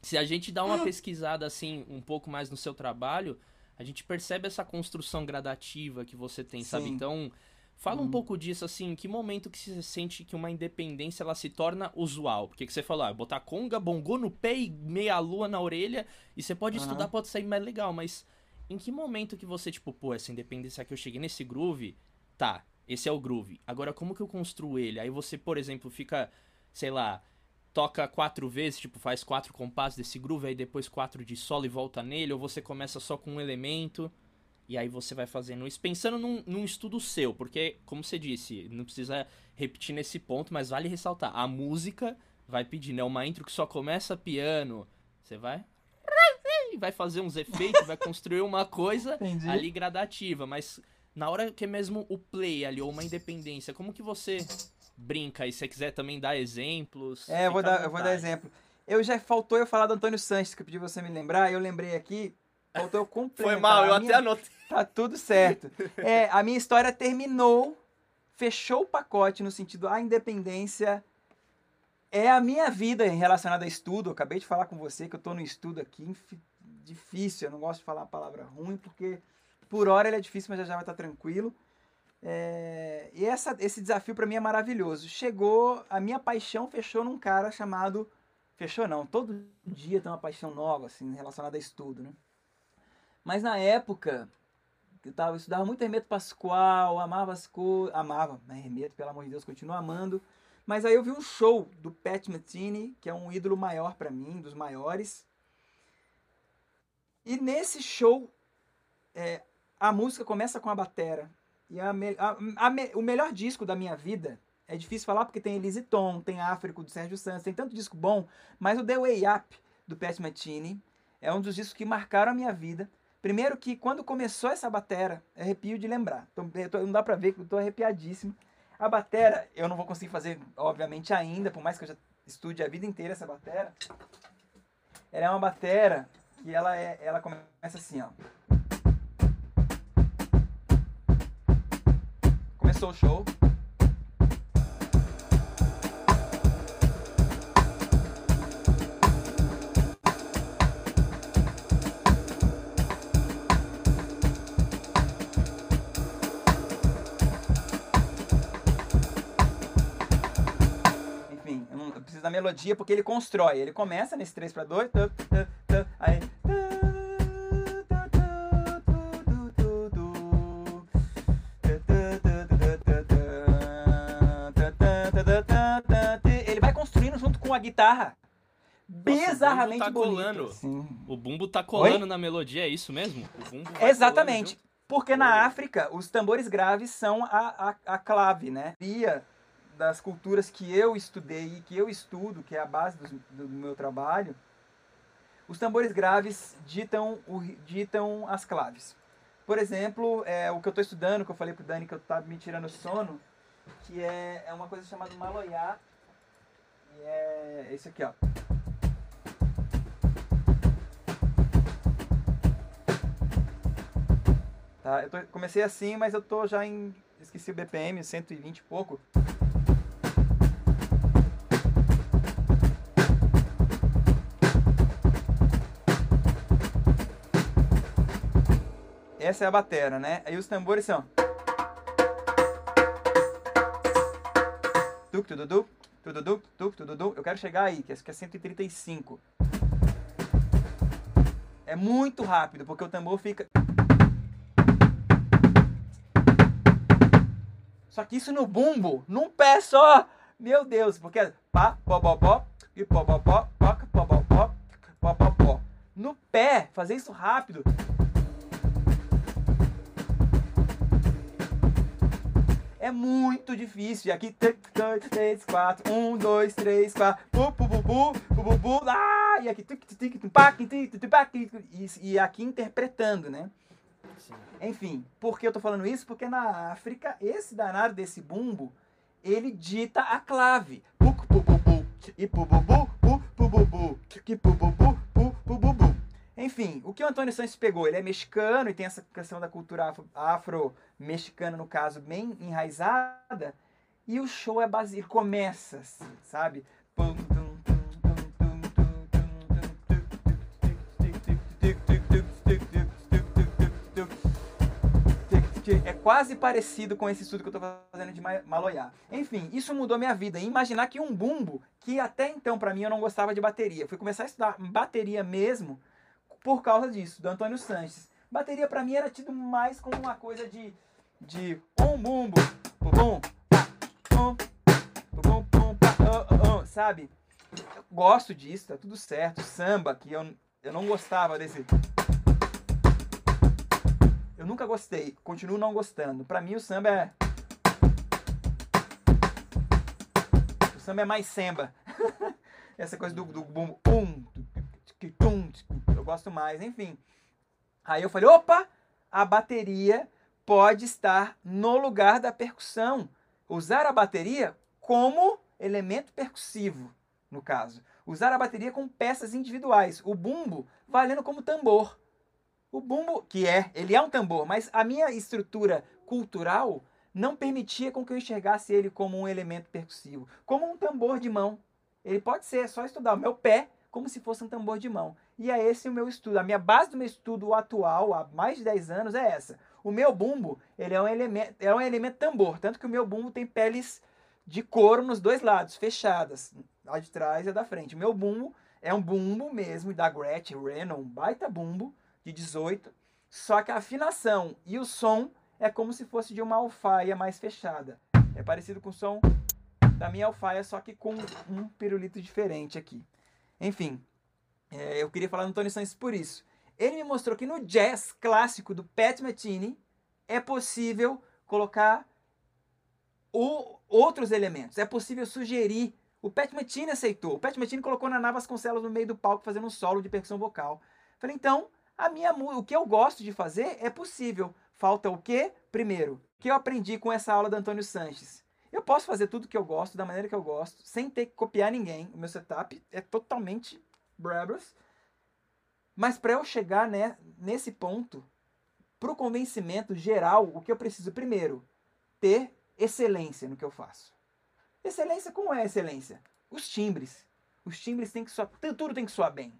se a gente dá uma pesquisada assim um pouco mais no seu trabalho, a gente percebe essa construção gradativa que você tem, Sim. sabe? Então, fala um uhum. pouco disso assim, em que momento que você sente que uma independência ela se torna usual? Porque que você falou, ah, botar conga, bongô no pé e meia lua na orelha, e você pode uhum. estudar, pode sair mais legal, mas em que momento que você tipo, pô, essa independência que eu cheguei nesse groove, tá, esse é o groove. Agora, como que eu construo ele? Aí você, por exemplo, fica, sei lá, toca quatro vezes, tipo, faz quatro compassos desse groove, aí depois quatro de solo e volta nele, ou você começa só com um elemento, e aí você vai fazendo isso, pensando num, num estudo seu, porque, como você disse, não precisa repetir nesse ponto, mas vale ressaltar, a música vai pedir, né? Uma intro que só começa piano, você vai vai fazer uns efeitos, vai construir uma coisa *laughs* Entendi. ali gradativa, mas na hora que é mesmo o play ali, ou uma independência, como que você brinca? E se você quiser também dar exemplos. É, eu vou dar, eu vou dar exemplo. Eu já faltou eu falar do Antônio Sanches, que eu pedi você me lembrar, eu lembrei aqui. Faltou eu. *laughs* Foi mal, eu até anotei. *laughs* Tá tudo certo. É, a minha história terminou, fechou o pacote no sentido a independência é a minha vida em relacionada a estudo. Eu acabei de falar com você que eu tô no estudo aqui, difícil. Eu não gosto de falar a palavra ruim porque por hora ele é difícil, mas já já vai estar tranquilo. É, e essa, esse desafio para mim é maravilhoso. Chegou, a minha paixão fechou num cara chamado. Fechou não, todo dia tem uma paixão nova, assim, relacionada a estudo, né? Mas na época, eu, tava, eu estudava muito Hermeto Pascoal, amava as coisas. Amava, né? Hermeto, pelo amor de Deus, continuo amando. Mas aí eu vi um show do Pat Metheny, que é um ídolo maior para mim, dos maiores. E nesse show, é, a música começa com a batera. E a a- a o melhor disco da minha vida, é difícil falar porque tem Elise Tom, tem Áfrico do Sérgio Santos, tem tanto disco bom, mas o The Way Up do Pat Metheny é um dos discos que marcaram a minha vida. Primeiro que quando começou essa batera, eu arrepio de lembrar. Eu tô- não dá pra ver eu tô arrepiadíssimo. A batera, eu não vou conseguir fazer, obviamente, ainda, por mais que eu já estude a vida inteira essa batera. Ela é uma batera que ela, é, ela começa assim, ó. O show. Enfim, eu, não, eu preciso da melodia porque ele constrói. Ele começa nesse 3 para 2, aí. Construindo junto com a guitarra. Bizarramente tá bonito. colando. Sim. O bumbo tá colando na melodia, é isso mesmo? O bumbo vai Exatamente. Porque na Oi. África, os tambores graves são a, a, a clave, né? Via das culturas que eu estudei e que eu estudo, que é a base do, do meu trabalho, os tambores graves ditam, o, ditam as claves. Por exemplo, é, o que eu estou estudando, que eu falei pro Dani que eu tava me tirando sono, que é, é uma coisa chamada maloiá, é esse aqui, ó. Tá? Eu tô- comecei assim, mas eu tô já em. Esqueci o BPM, 120 e pouco. Essa é a batera, né? Aí os tambores são. Tuc, tududu, Eu quero chegar aí, que é 135. É muito rápido, porque o tambor fica. Só que isso no bumbo, num pé só. Meu Deus, porque é pá, pó, pó, pó, e pó, pó, pó, pó, pó, pó, pó, pó, pó, pó. No pé, fazer isso rápido. É muito difícil. E aqui, 3, 4, 1, 2, 3, 4, pu, pu, pu, pu, pu, pu, pu, lá, e aqui, tic, tic, tic, e, aqui interpretando, né? Sim. Enfim, por que eu tô falando isso? Porque na África, esse danado desse bumbo, ele dita a clave. Puc, pu, bu, bu, e pu, bu, bu, pu, pu, bu, bu, que pu, bu, bu, pu, pu, bu, bu. Enfim, o que o Antônio Santos pegou? Ele é mexicano e tem essa questão da cultura afro-mexicana, no caso, bem enraizada. E o show é base... Começa, sabe? É quase parecido com esse estudo que eu estou fazendo de Maloyá. Enfim, isso mudou minha vida. Imaginar que um bumbo, que até então para mim eu não gostava de bateria, fui começar a estudar bateria mesmo por causa disso, do Antônio Sanches. Bateria para mim era tido mais como uma coisa de de um bumbo, bum, bum, oh, oh, oh, sabe? Eu gosto disso, tá tudo certo. Samba, que eu, eu não gostava desse. Eu nunca gostei, continuo não gostando. Pra mim o samba é. O samba é mais samba. Essa coisa do, do bumbo. Um, tum, gosto mais, enfim. Aí eu falei, opa, a bateria pode estar no lugar da percussão. Usar a bateria como elemento percussivo. no caso. Usar a bateria com peças individuais. O bumbo valendo como tambor. O bumbo, que é, ele é um tambor, mas a minha estrutura cultural não permitia com que eu enxergasse ele como um elemento percussivo, como um tambor de mão. Ele pode ser, é só estudar o meu pé como se fosse um tambor de mão. E é esse o meu estudo. A minha base do meu estudo atual, há mais de 10 anos, é essa. O meu bumbo, ele é um elemento, é um elemento tambor, tanto que o meu bumbo tem peles de couro nos dois lados, fechadas, a de trás e a da frente. O meu bumbo é um bumbo mesmo da Gretchen Renault, um baita bumbo de 18, só que a afinação e o som é como se fosse de uma alfaia mais fechada. É parecido com o som da minha alfaia, só que com um pirulito diferente aqui. Enfim, é, eu queria falar do Tony Santos por isso. Ele me mostrou que no jazz clássico do Pat Metheny é possível colocar o, outros elementos. É possível sugerir. O Pat Metheny aceitou. O Pat Metheny colocou Naná Vasconcelos no meio do palco fazendo um solo de percussão vocal. Falei, então, a minha o que eu gosto de fazer é possível. Falta o quê? Primeiro, que eu aprendi com essa aula do Antônio Sanches. Eu posso fazer tudo que eu gosto, da maneira que eu gosto, sem ter que copiar ninguém. O meu setup é totalmente Brabus. Mas para eu chegar né, nesse ponto, para o convencimento geral, o que eu preciso primeiro? Ter excelência no que eu faço. Excelência, como é excelência? Os timbres. Os timbres têm que soar, tudo tem que soar bem.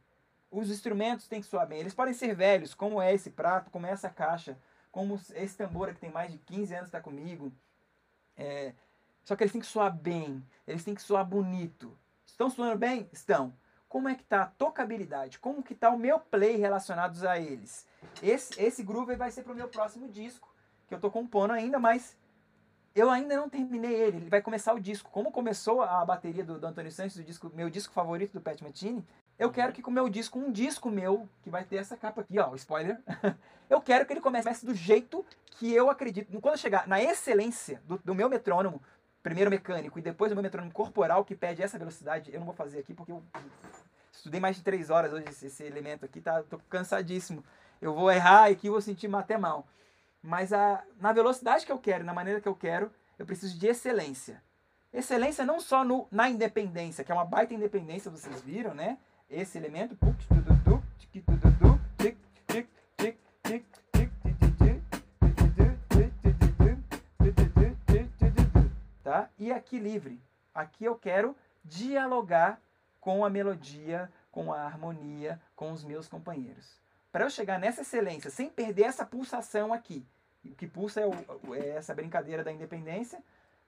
Os instrumentos têm que soar bem. Eles podem ser velhos, como é esse prato, como é essa caixa, como esse tambor que tem mais de 15 anos está comigo. É, só que eles têm que soar bem, eles têm que soar bonito. Estão soando bem? Estão. Como é que tá a tocabilidade? Como que tá o meu play relacionados a eles? Esse, esse groove vai ser pro meu próximo disco, que eu tô compondo ainda, mas eu ainda não terminei ele. Ele vai começar o disco. Como começou a bateria do, do Antônio Santos, do disco, meu disco favorito do Pat Metheny, eu quero que com o meu disco, um disco meu, que vai ter essa capa aqui, ó, spoiler, *laughs* eu quero que ele comece do jeito que eu acredito. Quando eu chegar na excelência do, do meu metrônomo, primeiro mecânico e depois o meu metrônomo corporal que pede essa velocidade, eu não vou fazer aqui porque eu estudei mais de três horas hoje esse, esse elemento aqui, tá, tô cansadíssimo. Eu vou errar e aqui vou sentir até mal. Mas a, na velocidade que eu quero, na maneira que eu quero, eu preciso de excelência. Excelência não só no, na independência, que é uma baita independência, vocês viram, né? Esse elemento. Tá? E aqui livre. Aqui eu quero dialogar com a melodia, com a harmonia, com os meus companheiros. Para eu chegar nessa excelência, sem perder essa pulsação aqui, o que pulsa é, o, é essa brincadeira da independência,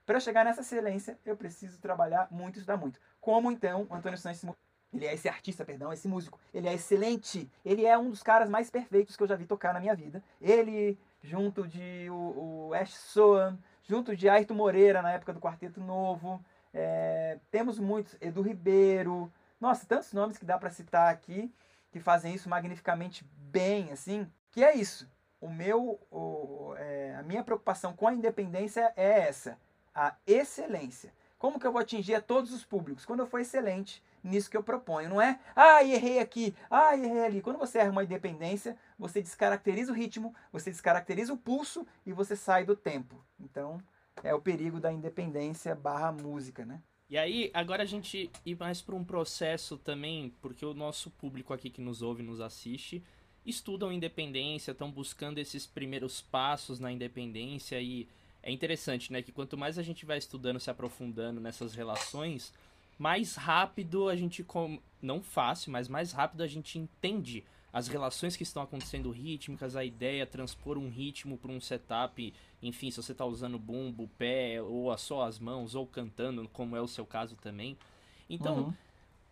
para eu chegar nessa excelência, eu preciso trabalhar muito, estudar muito. Como então Antônio Santos ele é esse artista, perdão, esse músico. Ele é excelente. Ele é um dos caras mais perfeitos que eu já vi tocar na minha vida. Ele, junto de o, o Ash Soan, junto de Ayrton Moreira na época do Quarteto Novo. É, temos muitos, Edu Ribeiro. Nossa, tantos nomes que dá para citar aqui que fazem isso magnificamente bem, assim. Que é isso. O meu, o, é, a minha preocupação com a independência é essa, a excelência. Como que eu vou atingir a todos os públicos? Quando eu for excelente nisso que eu proponho, não é? Ah, errei aqui, ah, errei ali. Quando você erra uma independência, você descaracteriza o ritmo, você descaracteriza o pulso e você sai do tempo. Então, é o perigo da independência barra música, né? E aí, agora a gente ir mais para um processo também, porque o nosso público aqui que nos ouve, nos assiste, estudam independência, estão buscando esses primeiros passos na independência e é interessante, né, que quanto mais a gente vai estudando, se aprofundando nessas relações, mais rápido a gente com... não fácil, mas mais rápido a gente entende as relações que estão acontecendo rítmicas, a ideia, transpor um ritmo para um setup, enfim, se você está usando bumbo, pé, ou só as mãos, ou cantando, como é o seu caso também. Então, uhum.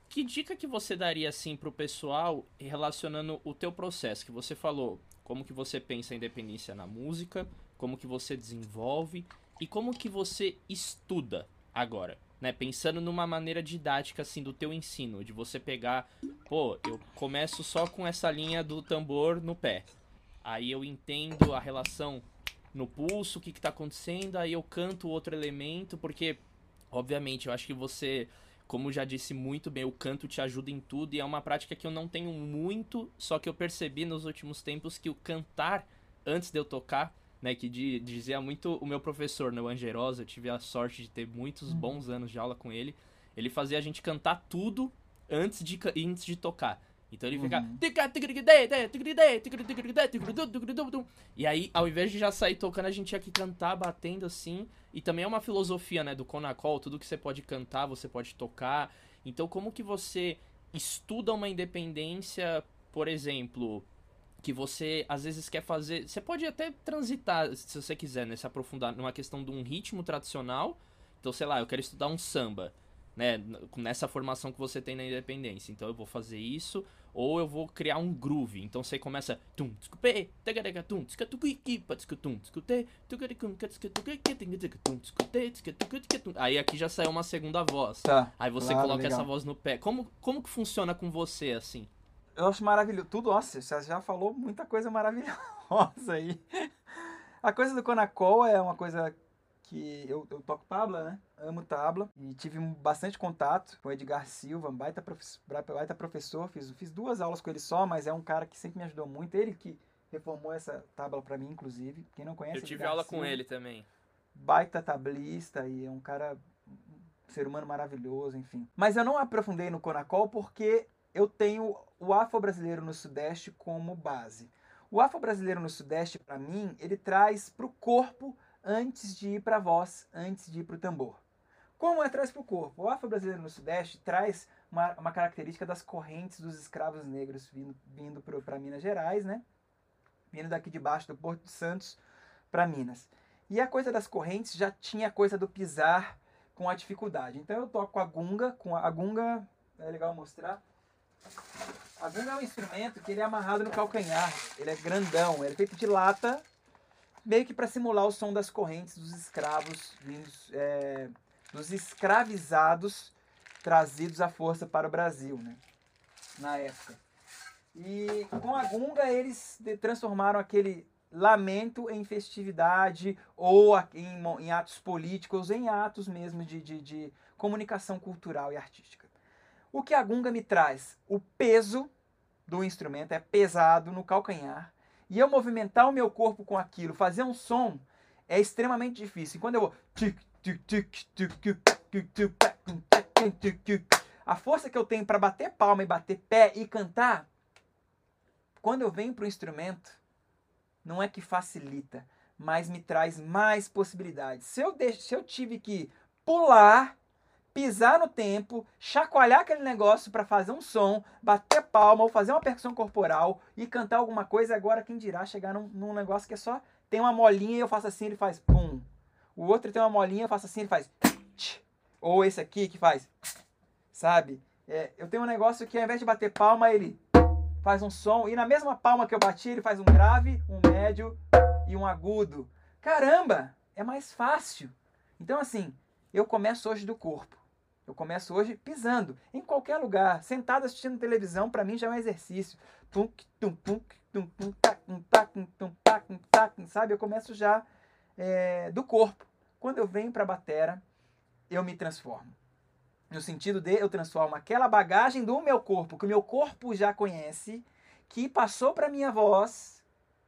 que dica que você daria assim para o pessoal relacionando o teu processo que você falou, como que você pensa a independência na música, como que você desenvolve e como que você estuda agora, né? Pensando numa maneira didática assim do teu ensino, de você pegar, pô, eu começo só com essa linha do tambor no pé. Aí eu entendo a relação no pulso, o que está acontecendo, aí eu canto outro elemento, porque obviamente eu acho que você, como já disse muito bem, o canto te ajuda em tudo e é uma prática que eu não tenho muito, só que eu percebi nos últimos tempos que o cantar antes de eu tocar né, que de, dizia muito o meu professor, né, o Angerosa, eu tive a sorte de ter muitos uhum. bons anos de aula com ele. ele fazia a gente cantar tudo antes de, antes de tocar. Então ele fica. Uhum. E aí, ao invés de já sair tocando, a gente tinha que cantar batendo assim. E também é uma filosofia, né, do Conacol, tudo que você pode cantar, você pode tocar. Então, como que você estuda uma independência, por exemplo, que você às vezes quer fazer. Você pode até transitar, se você quiser, né, se aprofundar numa questão de um ritmo tradicional. Então, sei lá, eu quero estudar um samba né, nessa formação que você tem na independência. Então eu vou fazer isso, ou eu vou criar um groove. Então você começa Aí aqui já saiu uma segunda voz. Tá. Aí você claro, coloca legal. essa voz no pé. Como, como que funciona com você assim? Eu acho maravilhoso. Tudo, nossa, você já falou muita coisa maravilhosa aí. A coisa do Conacol é uma coisa que eu, eu toco tabla, né? Amo tabla. E tive bastante contato com o Edgar Silva, um baita, professor, baita professor. Fiz, fiz duas aulas com ele só, mas é um cara que sempre me ajudou muito. Ele que reformou essa tabla pra mim, inclusive. Quem não conhece, Eu tive Edgar aula com Silva, ele também. baita tablista e é um cara, um ser humano maravilhoso, enfim. Mas eu não aprofundei no Conacol porque eu tenho o afro-brasileiro no Sudeste como base. O afro-brasileiro no Sudeste, para mim, ele traz para o corpo antes de ir para a voz, antes de ir para o tambor. Como é traz para o corpo? O afro-brasileiro no Sudeste traz uma, uma característica das correntes dos escravos negros vindo, vindo para Minas Gerais, né? Vindo daqui de baixo do Porto de Santos para Minas. E a coisa das correntes já tinha a coisa do pisar com a dificuldade. Então eu toco a gunga, com a, a gunga, é legal mostrar. A gunga é um instrumento que ele é amarrado no calcanhar. Ele é grandão, ele é feito de lata, meio que para simular o som das correntes dos escravos é, dos escravizados trazidos à força para o Brasil, né? Na época. E com a gunga eles transformaram aquele lamento em festividade ou em, em atos políticos, em atos mesmo de, de, de comunicação cultural e artística. O que a gunga me traz? O peso do instrumento é pesado no calcanhar e eu movimentar o meu corpo com aquilo, fazer um som, é extremamente difícil. E quando eu vou. A força que eu tenho para bater palma e bater pé e cantar, quando eu venho para o instrumento, não é que facilita, mas me traz mais possibilidades. Se eu, deixo, se eu tive que pular, pisar no tempo, chacoalhar aquele negócio para fazer um som, bater palma ou fazer uma percussão corporal e cantar alguma coisa, agora quem dirá chegar num, num negócio que é só tem uma molinha e eu faço assim, ele faz pum. O outro tem uma molinha, eu faço assim, ele faz tch. ou esse aqui que faz, sabe? É, eu tenho um negócio que ao invés de bater palma, ele faz um som e na mesma palma que eu bati, ele faz um grave, um médio e um agudo. Caramba, é mais fácil. Então assim, eu começo hoje do corpo. Eu começo hoje pisando em qualquer lugar, sentado assistindo televisão, para mim já é um exercício. Tum, tum, tum, tum, tum, tac, tac, tum, tac, tac, sabe? Eu começo já é, do corpo. Quando eu venho para a batera, eu me transformo. No sentido de eu transformo aquela bagagem do meu corpo, que o meu corpo já conhece, que passou para minha voz,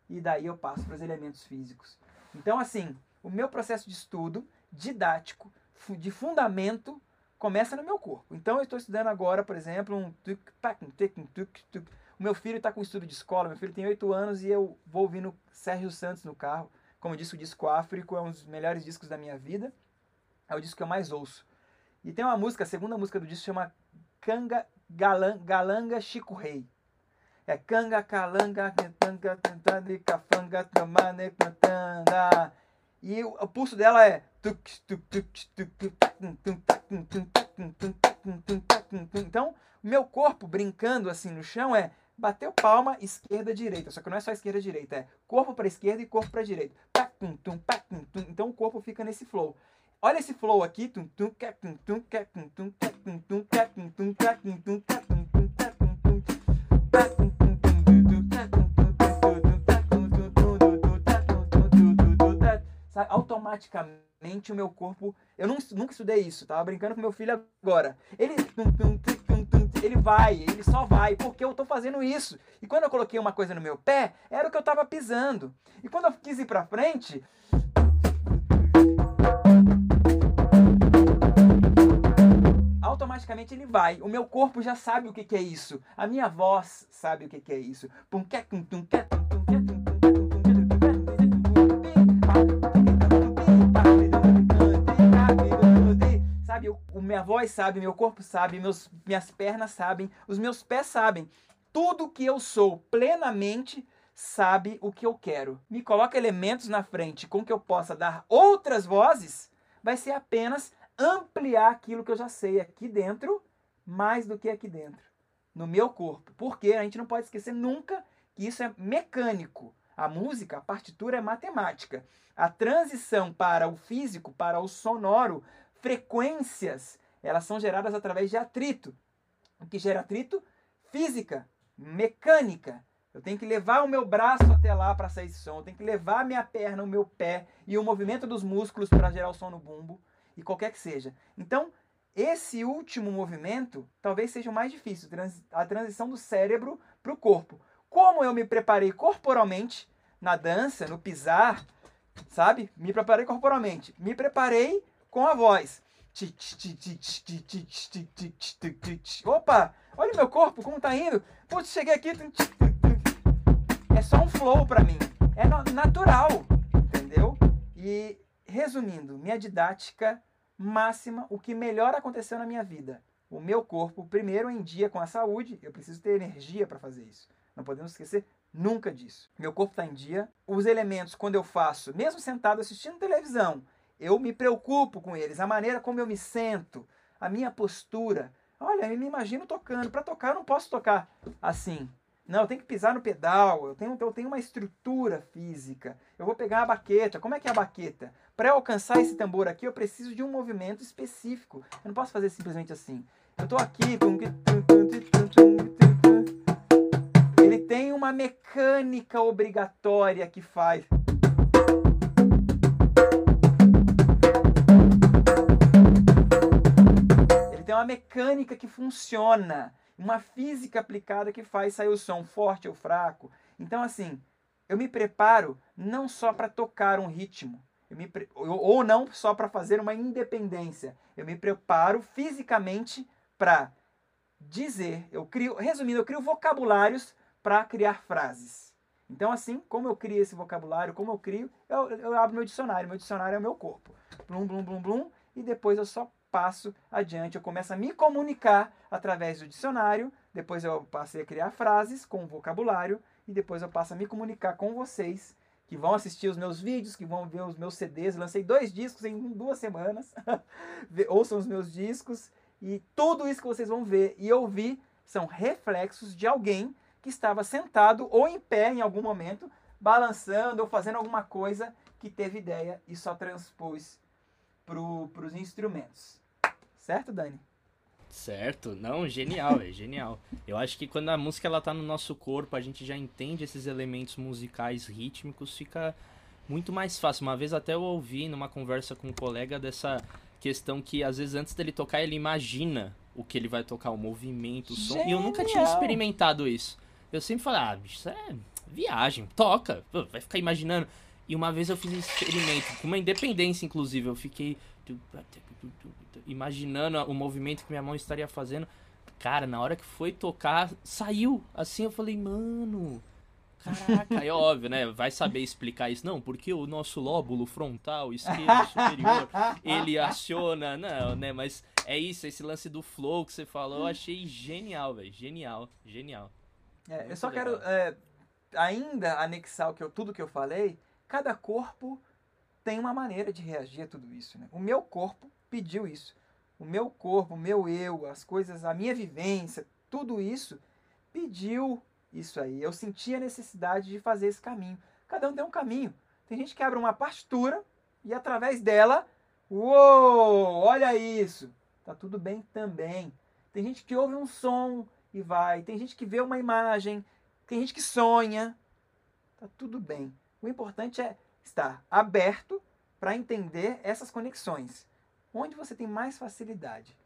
e daí eu passo para os elementos físicos. Então, assim, o meu processo de estudo didático, de fundamento, começa no meu corpo. Então, eu estou estudando agora, por exemplo, um tuk, tic, um tuk, tuk. O meu filho está com estudo de escola, meu filho tem 8 anos e eu vou ouvindo Sérgio Santos no carro. Como eu disse, o disco Áfrico é um dos melhores discos da minha vida. É o disco que eu mais ouço. E tem uma música, a segunda música do disco chama Canga Galan, Galanga Chico Rei. É Canga Calanga Tanga Tantanda Cafanga Tamane Tantanda. E o pulso dela é então, meu corpo brincando assim no chão é bateu palma esquerda direita, só que não é só esquerda direita, é corpo para esquerda e corpo para direita. Então o corpo fica nesse flow. Olha esse flow aqui, automaticamente o meu corpo. Eu não, nunca estudei isso, tava brincando com meu filho agora. Ele. tum, tum, tum, tum, tum, ele vai, ele só vai, porque eu tô fazendo isso. E quando eu coloquei uma coisa no meu pé, era o que eu tava pisando. E quando eu quis ir pra frente, automaticamente ele vai. O meu corpo já sabe o que, que é isso. A minha voz sabe o que, que é isso. Sabe, minha voz sabe, meu corpo sabe, meus, minhas pernas sabem, os meus pés sabem. Tudo que eu sou plenamente sabe o que eu quero. Me coloca elementos na frente com que eu possa dar outras vozes, vai ser apenas ampliar aquilo que eu já sei aqui dentro, mais do que aqui dentro, no meu corpo. Porque a gente não pode esquecer nunca que isso é mecânico. A música, a partitura é matemática. A transição para o físico, para o sonoro, frequências, elas são geradas através de atrito. O que gera atrito? Física, mecânica. Eu tenho que levar o meu braço até lá para sair som, eu tenho que levar a minha perna, o meu pé e o movimento dos músculos para gerar o som no bumbo e qualquer que seja. Então, esse último movimento talvez seja o mais difícil, a transição do cérebro para o corpo. Como eu me preparei corporalmente na dança, no pisar, sabe? Me preparei corporalmente. Me preparei com a voz. Opa, olha meu corpo, como tá indo. Putz, cheguei aqui. É só um flow para mim. É natural, entendeu? E resumindo, minha didática máxima, o que melhor aconteceu na minha vida. O meu corpo, primeiro em dia com a saúde, eu preciso ter energia para fazer isso. Não podemos esquecer nunca disso. Meu corpo está em dia. Os elementos, quando eu faço, mesmo sentado assistindo televisão, eu me preocupo com eles. A maneira como eu me sento, a minha postura. Olha, eu me imagino tocando. Para tocar, eu não posso tocar assim. Não, eu tenho que pisar no pedal, eu tenho, eu tenho uma estrutura física. Eu vou pegar a baqueta. Como é que é a baqueta? Para alcançar esse tambor aqui, eu preciso de um movimento específico. Eu não posso fazer simplesmente assim. Eu estou aqui. Ele tem uma mecânica obrigatória que faz. Uma mecânica que funciona uma física aplicada que faz sair o som forte ou fraco. Então, assim, eu me preparo não só para tocar um ritmo, pre... ou não só para fazer uma independência. Eu me preparo fisicamente para dizer, eu crio, resumindo, eu crio vocabulários para criar frases. Então, assim, como eu crio esse vocabulário, como eu crio, eu, eu abro meu dicionário. Meu dicionário é o meu corpo. Blum, blum, blum, blum. E depois eu só passo adiante, eu começo a me comunicar através do dicionário, depois eu passei a criar frases com vocabulário e depois eu passo a me comunicar com vocês que vão assistir os meus vídeos, que vão ver os meus CDs. Lancei dois discos em duas semanas. *laughs* Ouçam os meus discos e tudo isso que vocês vão ver e ouvir são reflexos de alguém que estava sentado ou em pé em algum momento, balançando ou fazendo alguma coisa que teve ideia e só transpôs para os instrumentos. Certo, Dani? Certo, não, genial, é genial. Eu acho que quando a música ela tá no nosso corpo, a gente já entende esses elementos musicais rítmicos, fica muito mais fácil. Uma vez até eu ouvi numa conversa com um colega dessa questão que às vezes antes dele tocar ele imagina o que ele vai tocar, o movimento, o som. Genial. E eu nunca tinha experimentado isso. Eu sempre falei, ah, bicho, isso é viagem, toca, vai ficar imaginando. E uma vez eu fiz um experimento, com uma independência, inclusive, eu fiquei imaginando o movimento que minha mão estaria fazendo. Cara, na hora que foi tocar, saiu. Assim eu falei, mano. Caraca, é óbvio, né? Vai saber explicar isso. Não, porque o nosso lóbulo frontal esquerdo superior, ele aciona. Não, né? Mas é isso, esse lance do flow que você falou, eu achei genial, velho. Genial, genial. É, eu só legal. quero é, ainda anexar o que eu, tudo que eu falei. Cada corpo tem uma maneira de reagir a tudo isso. Né? O meu corpo pediu isso. O meu corpo, o meu eu, as coisas, a minha vivência, tudo isso pediu isso aí. Eu senti a necessidade de fazer esse caminho. Cada um tem um caminho. Tem gente que abre uma partitura e através dela, uou, olha isso. Tá tudo bem também. Tem gente que ouve um som e vai. Tem gente que vê uma imagem. Tem gente que sonha. Tá tudo bem. O importante é estar aberto para entender essas conexões. Onde você tem mais facilidade?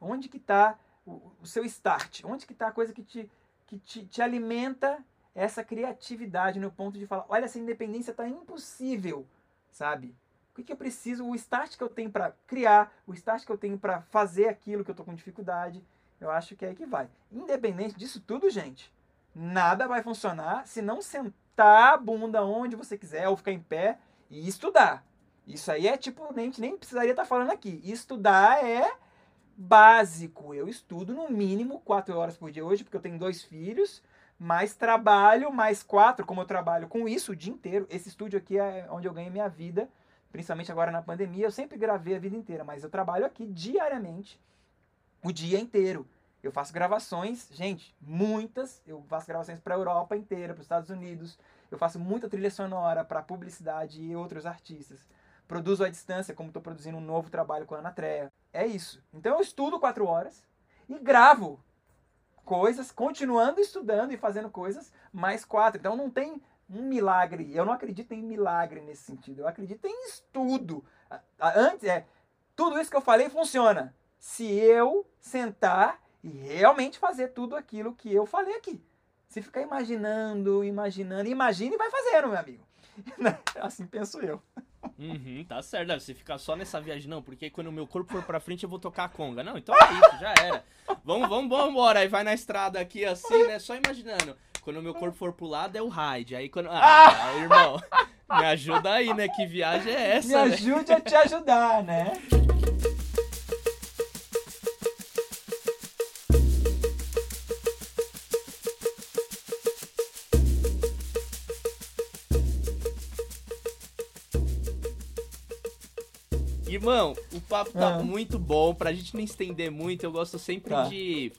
Onde que está o, o, seu start? Onde que está a coisa que, te, que te, te alimenta essa criatividade no ponto de falar, olha, essa independência está impossível, sabe? O que, que eu preciso, o start que eu tenho para criar, o start que eu tenho para fazer aquilo que eu estou com dificuldade. Eu acho que é aí que vai. Independente disso tudo, gente, nada vai funcionar se não sentar a bunda onde você quiser ou ficar em pé e estudar. Isso aí é tipo, a gente nem precisaria estar tá falando aqui. Estudar é básico. Eu estudo no mínimo quatro horas por dia hoje, porque eu tenho dois filhos, mais trabalho, mais quatro, como eu trabalho com isso o dia inteiro. Esse estúdio aqui é onde eu ganho minha vida, principalmente agora na pandemia. Eu sempre gravei a vida inteira, mas eu trabalho aqui diariamente, o dia inteiro. Eu faço gravações, gente, muitas. Eu faço gravações para a Europa inteira, para os Estados Unidos. Eu faço muita trilha sonora para publicidade e outros artistas produzo à distância, como estou produzindo um novo trabalho com a Ana Treia. É isso. Então eu estudo quatro horas e gravo coisas, continuando estudando e fazendo coisas, mais quatro. Então não tem um milagre. Eu não acredito em milagre nesse sentido. Eu acredito em estudo. Antes, é, tudo isso que eu falei funciona. Se eu sentar e realmente fazer tudo aquilo que eu falei aqui. Se ficar imaginando, imaginando, imagine e vai fazendo, meu amigo. *laughs* assim penso eu. Uhum, tá certo. Deve você ficar só nessa viagem, não, porque quando o meu corpo for pra frente eu vou tocar a conga. Não, então é isso, já era. Vamos, vamos, vamos embora. Aí vai na estrada aqui assim, né? Só imaginando. Quando o meu corpo for pro lado é o ride. Aí quando. Ah, ah, *laughs* irmão, me ajuda aí, né? Que viagem é essa? Me né? ajude né? a te ajudar, né? Irmão, o papo tá ah. muito bom. Pra gente não estender muito, eu gosto sempre tá. de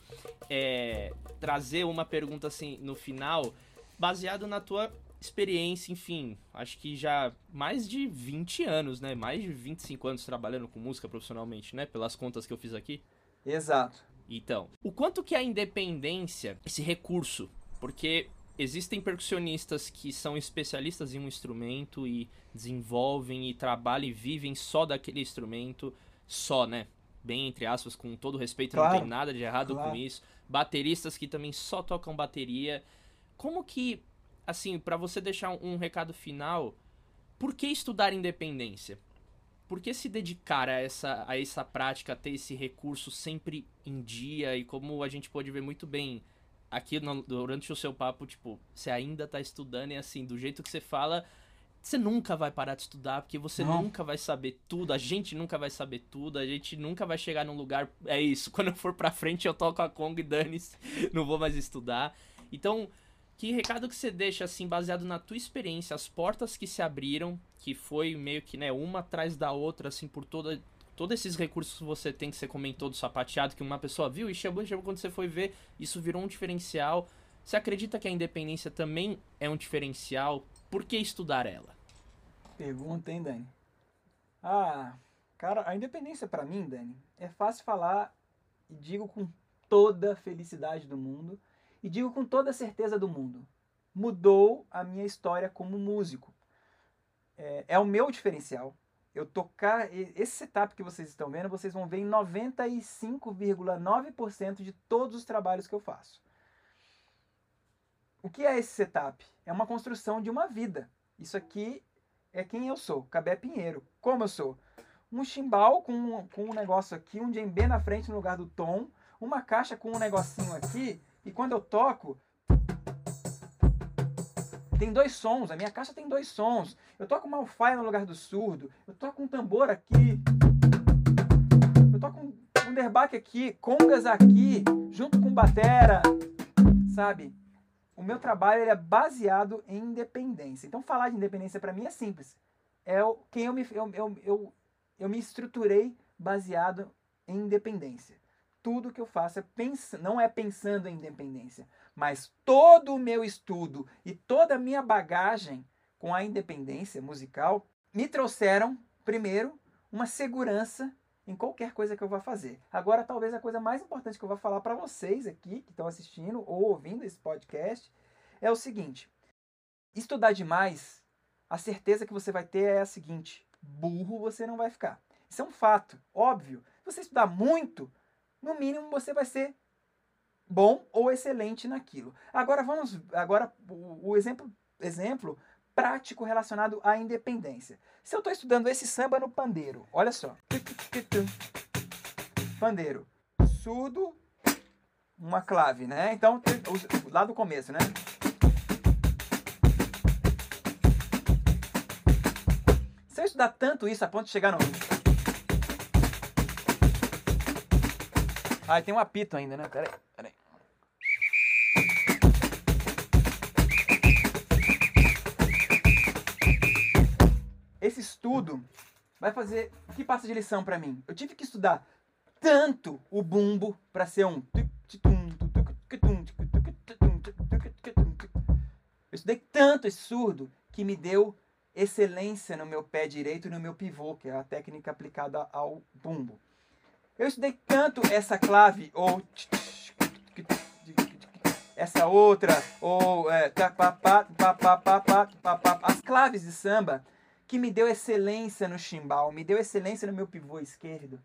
é, trazer uma pergunta assim no final, baseado na tua experiência, enfim, acho que já mais de 20 anos, né? Mais de 25 anos trabalhando com música profissionalmente, né? Pelas contas que eu fiz aqui. Exato. Então, o quanto que a independência, esse recurso, porque existem percussionistas que são especialistas em um instrumento e desenvolvem e trabalham e vivem só daquele instrumento, só, né? Bem entre aspas, com todo respeito, claro, não tem nada de errado claro. com isso. Bateristas que também só tocam bateria. Como que, assim, para você deixar um, recado final, por que estudar independência? Por que se dedicar a essa, a essa prática, a ter esse recurso sempre em dia? E como a gente pode ver muito bem aqui no, durante o seu papo, tipo, você ainda tá estudando e assim, do jeito que você fala, você nunca vai parar de estudar, porque você não. nunca vai saber tudo, a gente nunca vai saber tudo, a gente nunca vai chegar num lugar. É isso, *laughs* quando eu for pra frente eu toco a Kong e dane-se, não vou mais estudar. Então, que recado que você deixa, assim, baseado na tua experiência, as portas que se abriram, que foi meio que, né, uma atrás da outra, assim, por toda, todos esses recursos que você tem, que você comentou do sapateado, que uma pessoa viu e chegou, chegou quando você foi ver, isso virou um diferencial. Você acredita que a independência também é um diferencial? Por que estudar ela? Pergunta, hein, Dani? Ah, cara, a independência para mim, Dani, é fácil falar e digo com toda a felicidade do mundo e digo com toda a certeza do mundo. Mudou a minha história como músico. É, é o meu diferencial eu tocar esse setup que vocês estão vendo, vocês vão ver em 95,9% de todos os trabalhos que eu faço. O que é esse setup? É uma construção de uma vida. Isso aqui é quem eu sou, Cabé Pinheiro. Como eu sou? Um chimbal com, com um negócio aqui, um djembe na frente no lugar do tom, uma caixa com um negocinho aqui, e quando eu toco, tem dois sons, a minha caixa tem dois sons. Eu toco uma alfaia no lugar do surdo. Eu toco um tambor aqui. Eu toco um underback aqui, congas aqui, junto com batera. Sabe? O meu trabalho é baseado em independência. Então falar de independência para mim é simples. É quem eu me, eu, eu, eu, eu me estruturei baseado em independência tudo que eu faço é pens não é pensando em independência, mas todo o meu estudo e toda a minha bagagem com a independência musical me trouxeram, primeiro, uma segurança em qualquer coisa que eu vá fazer. Agora, talvez a coisa mais importante que eu vou falar para vocês aqui, que estão assistindo ou ouvindo esse podcast, é o seguinte: estudar demais, a certeza que você vai ter é a seguinte: burro você não vai ficar. Isso é um fato, óbvio. Se você estudar muito, no mínimo você vai ser bom ou excelente naquilo. Agora vamos, agora o, exemplo, exemplo prático relacionado à independência. Se eu estou estudando esse samba no pandeiro, olha só. Pandeiro, surdo, uma clave, né? Então, lá do começo, né? Se eu estudar tanto isso a ponto de chegar no. Ah, tem um apito ainda, né? Peraí, peraí. Estudo vai fazer. Que passa de lição para mim? Eu tive que estudar tanto o bumbo para ser um. Eu estudei tanto esse surdo que me deu excelência no meu pé direito e no meu pivô, que é a técnica aplicada ao bumbo. Eu estudei tanto essa clave, ou essa outra, ou é, as claves de samba, que me deu excelência no chimbal, me deu excelência no meu pivô esquerdo,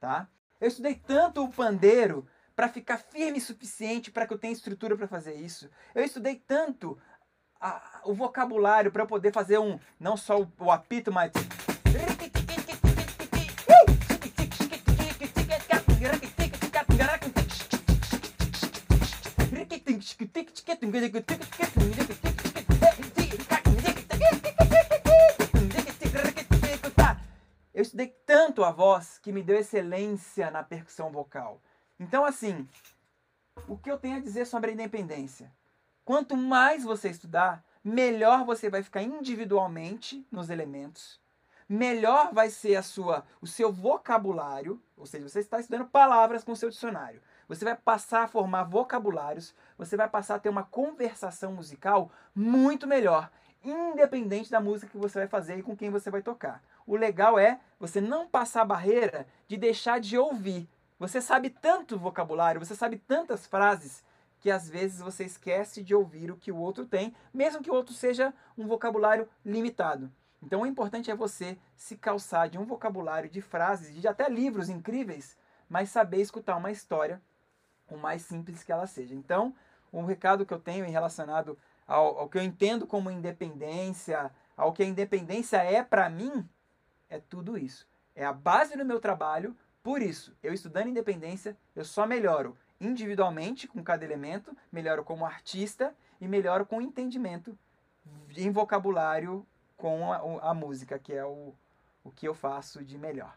tá? Eu estudei tanto o pandeiro para ficar firme o suficiente para que eu tenha estrutura para fazer isso. Eu estudei tanto a, o vocabulário para eu poder fazer um, não só o, o apito, mas *laughs* a voz que me deu excelência na percussão vocal. Então, assim, o que eu tenho a dizer sobre a independência? Quanto mais você estudar, melhor você vai ficar individualmente nos elementos, melhor vai ser a sua, o seu vocabulário, ou seja, você está estudando palavras com o seu dicionário. Você vai passar a formar vocabulários, você vai passar a ter uma conversação musical muito melhor, independente da música que você vai fazer e com quem você vai tocar. O legal é você não passar a barreira de deixar de ouvir. Você sabe tanto vocabulário, você sabe tantas frases que às vezes você esquece de ouvir o que o outro tem, mesmo que o outro seja um vocabulário limitado. Então o importante é você se calçar de um vocabulário de frases, de até livros incríveis, mas saber escutar uma história o mais simples que ela seja. Então, um recado que eu tenho em relacionado ao, ao que eu entendo como independência, ao que a independência é para mim, é tudo isso. É a base do meu trabalho. Por isso, eu estudando independência, eu só melhoro individualmente com cada elemento, melhoro como artista e melhoro com entendimento em vocabulário com a, a música, que é o, o que eu faço de melhor.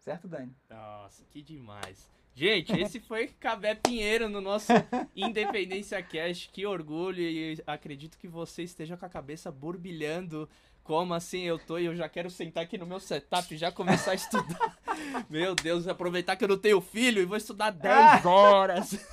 Certo, Dani? Nossa, que demais. Gente, esse foi *laughs* Cabé Pinheiro no nosso Independência Cast. Que orgulho e acredito que você esteja com a cabeça burbilhando como assim eu tô e eu já quero sentar aqui no meu setup e já começar a estudar. *laughs* meu Deus, aproveitar que eu não tenho filho e vou estudar 10 horas.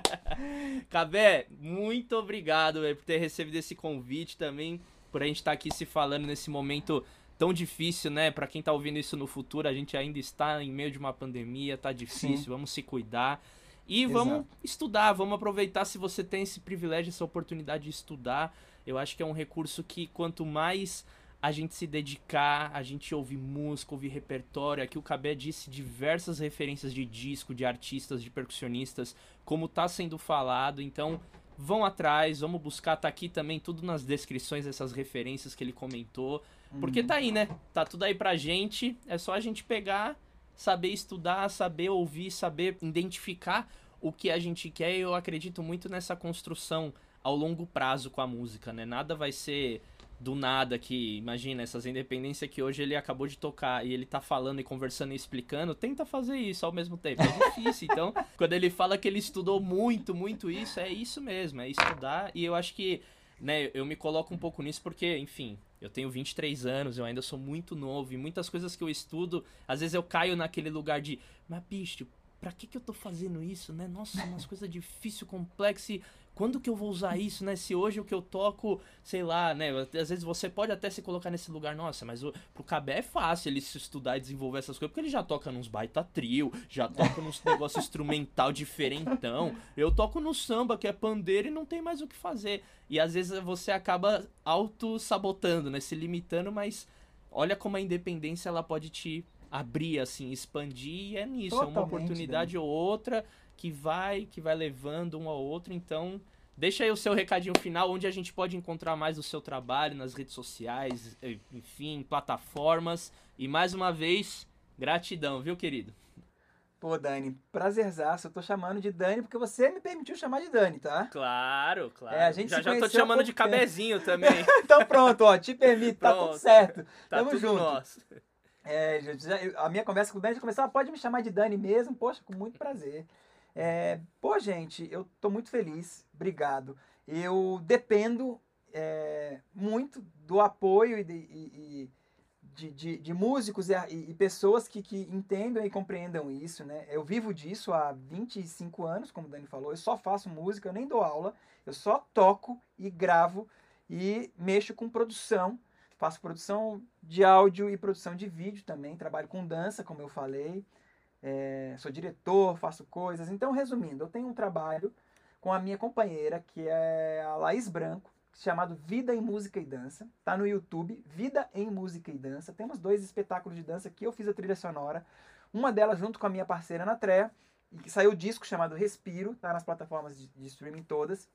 *laughs* Cabé, muito obrigado véio, por ter recebido esse convite também, por a gente estar tá aqui se falando nesse momento tão difícil, né? Para quem tá ouvindo isso no futuro, a gente ainda está em meio de uma pandemia, tá difícil, Sim. vamos se cuidar. E Exato. vamos estudar, vamos aproveitar se você tem esse privilégio, essa oportunidade de estudar. Eu acho que é um recurso que quanto mais a gente se dedicar, a gente ouvir música, ouvir repertório. Aqui o Cabé disse diversas referências de disco, de artistas, de percussionistas, como tá sendo falado. Então, vão atrás, vamos buscar. Tá aqui também tudo nas descrições dessas referências que ele comentou. Porque uhum. tá aí, né? Tá tudo aí pra gente. É só a gente pegar, saber estudar, saber ouvir, saber identificar o que a gente quer. E eu acredito muito nessa construção ao longo prazo com a música, né? Nada vai ser do nada que, imagina, essas independências que hoje ele acabou de tocar e ele tá falando e conversando e explicando, tenta fazer isso ao mesmo tempo. É difícil. então, *laughs* quando ele fala que ele estudou muito, muito isso, é isso mesmo, é estudar. E eu acho que, né, eu me coloco um pouco nisso porque, enfim, eu tenho 23 anos, eu ainda sou muito novo e muitas coisas que eu estudo, às vezes eu caio naquele lugar de, mas bicho, pra que que eu tô fazendo isso, né? Nossa, umas coisas difíceis, complexas e quando que eu vou usar isso, né? Se hoje o que eu toco, sei lá, né? Às vezes você pode até se colocar nesse lugar, nossa, mas o, pro Cabé é fácil ele se estudar e desenvolver essas coisas, porque ele já toca nos baita trio, já toca nos *laughs* negócio instrumental diferentão. Eu toco no samba, que é pandeiro, e não tem mais o que fazer. E às vezes você acaba auto-sabotando, né? Se limitando, mas olha como a independência ela pode te abrir, assim, expandir, e é nisso, Totalmente, é uma oportunidade né? ou outra que vai, que vai levando um ao outro, então Deixa aí o seu recadinho final, onde a gente pode encontrar mais o seu trabalho nas redes sociais, enfim, plataformas. E mais uma vez, gratidão, viu, querido? Pô, Dani, prazerzaço. Eu tô chamando de Dani porque você me permitiu chamar de Dani, tá? Claro, claro. É, a gente já, já tô te chamando de cabezinho também. *laughs* então pronto, ó, te permito, tá tudo certo. Tá Tamo tudo junto. Nosso. É, já, a minha conversa com o Dani já começou, pode me chamar de Dani mesmo, poxa, com muito prazer. É, pô, gente, eu tô muito feliz, obrigado. Eu dependo é, muito do apoio e, e, de, de, de músicos e, e, pessoas que, que entendam e compreendam isso, né? Eu vivo disso há 25 anos, como o Dani falou, eu só faço música, eu nem dou aula, eu só toco e gravo e mexo com produção, faço produção de áudio e produção de vídeo também, trabalho com dança, como eu falei, é, sou diretor, faço coisas. Então, resumindo, eu tenho um trabalho com a minha companheira, que é a Laís Branco, chamado Vida em Música e Dança. Tá no YouTube, Vida em Música e Dança. Temos dois espetáculos de dança que eu fiz a trilha sonora. Uma delas junto com a minha parceira Ana Trea, e que saiu o disco chamado Respiro, tá nas plataformas de, de streaming todas.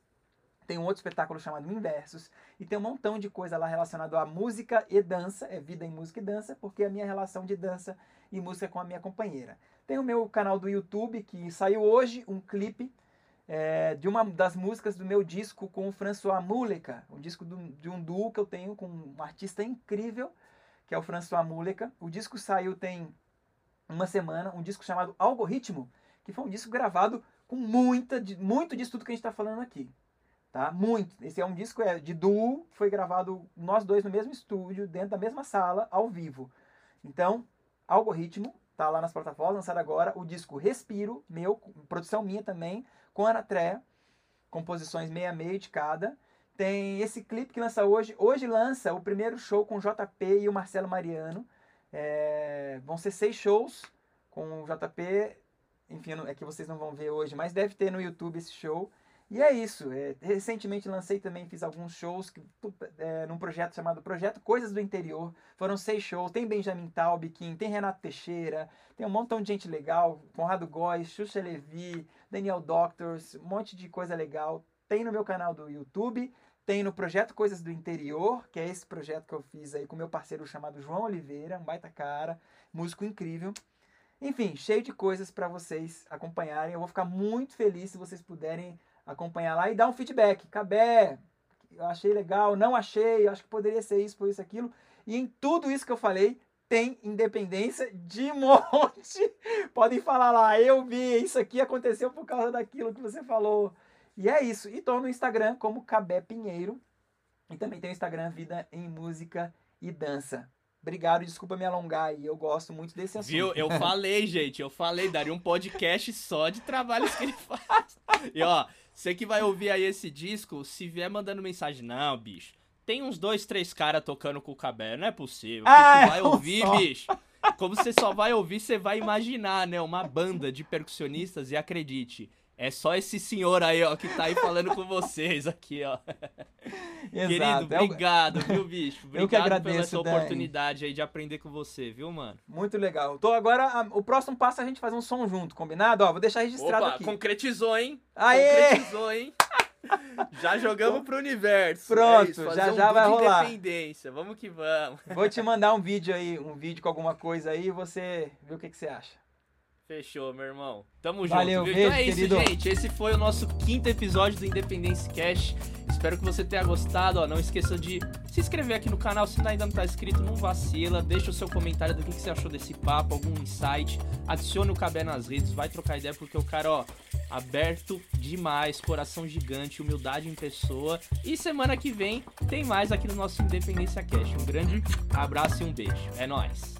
Tem um outro espetáculo chamado Inversos e tem um montão de coisa lá relacionado a música e dança, é vida em música e dança, porque é a minha relação de dança e música com a minha companheira. Tem o meu canal do YouTube que saiu hoje um clipe é, de uma das músicas do meu disco com o François Muleca, um disco do, de um duo que eu tenho com um artista incrível, que é o François Muleca. O disco saiu tem uma semana, um disco chamado Algoritmo, que foi um disco gravado com muita, muito disso tudo que a gente está falando aqui. Tá? Muito. Esse é um disco é, de duo, foi gravado nós dois no mesmo estúdio, dentro da mesma sala, ao vivo. Então, Algoritmo, tá lá nas plataformas, lançado agora. O disco Respiro, meu, produção minha também, com Ana Trea, composições meia meia de cada. Tem esse clipe que lança hoje. Hoje lança o primeiro show com o JP e o Marcelo Mariano. É, vão ser seis shows com o JP. Enfim, é que vocês não vão ver hoje, mas deve ter no YouTube esse show. E é isso. É, recentemente lancei também, fiz alguns shows que, é, num projeto chamado Projeto Coisas do Interior. Foram seis shows. Tem Benjamin Taubkin, tem Renato Teixeira, tem um montão de gente legal. Conrado Góes, Xuxa Levi, Daniel Doctors, um monte de coisa legal. Tem no meu canal do YouTube, tem no Projeto Coisas do Interior, que é esse projeto que eu fiz aí com meu parceiro chamado João Oliveira, um baita cara, músico incrível. Enfim, cheio de coisas para vocês acompanharem. Eu vou ficar muito feliz se vocês puderem acompanhar lá e dar um feedback. Cabé, eu achei legal, não achei, acho que poderia ser isso, por isso, aquilo. E em tudo isso que eu falei, tem independência de *laughs* monte. Podem falar lá, eu vi, isso aqui aconteceu por causa daquilo que você falou. E é isso. E tô no Instagram como Cabé Pinheiro. E também tem o Instagram Vida em Música e Dança. Obrigado, desculpa me alongar aí, eu gosto muito desse assunto. Viu? Eu *laughs* falei, gente, eu falei, daria um podcast só de trabalhos que ele *laughs* faz. E ó, você que vai ouvir aí esse disco, se vier mandando mensagem, não, bicho, tem uns dois, três caras tocando com o cabelo, não é possível. Ah, tu vai ouvir, só. bicho. Como você só vai ouvir, você vai imaginar, né? Uma banda de percussionistas e acredite, é só esse senhor aí, ó, que tá aí falando com vocês aqui, ó. *laughs* Exato. Querido, é obrigado, viu, bicho? Obrigado *laughs* Eu que agradeço, pela essa oportunidade aí de aprender com você, viu, mano? Muito legal. Tô agora, a, o próximo passo é a gente fazer um som junto, combinado? Ó, vou deixar registrado Opa, aqui. concretizou, hein? Aê! Concretizou, hein? *laughs* Já jogamos pro universo. Pronto, é isso, já um já vai rolar. Independência. Vamos que vamos. Vou te mandar um vídeo aí, um vídeo com alguma coisa aí e você vê o que, que você acha. Fechou, meu irmão. Tamo Valeu, junto. Beijo, então é isso, querido. gente. Esse foi o nosso quinto episódio do Independência Cash. Espero que você tenha gostado. Ó, não esqueça de se inscrever aqui no canal. Se ainda não tá inscrito, não vacila. Deixa o seu comentário do que, que você achou desse papo, algum insight. Adicione o Cabé nas redes, vai trocar ideia, porque o cara, ó, aberto demais, coração gigante, humildade em pessoa. E semana que vem tem mais aqui no nosso Independência Cash. Um grande abraço e um beijo. É nóis.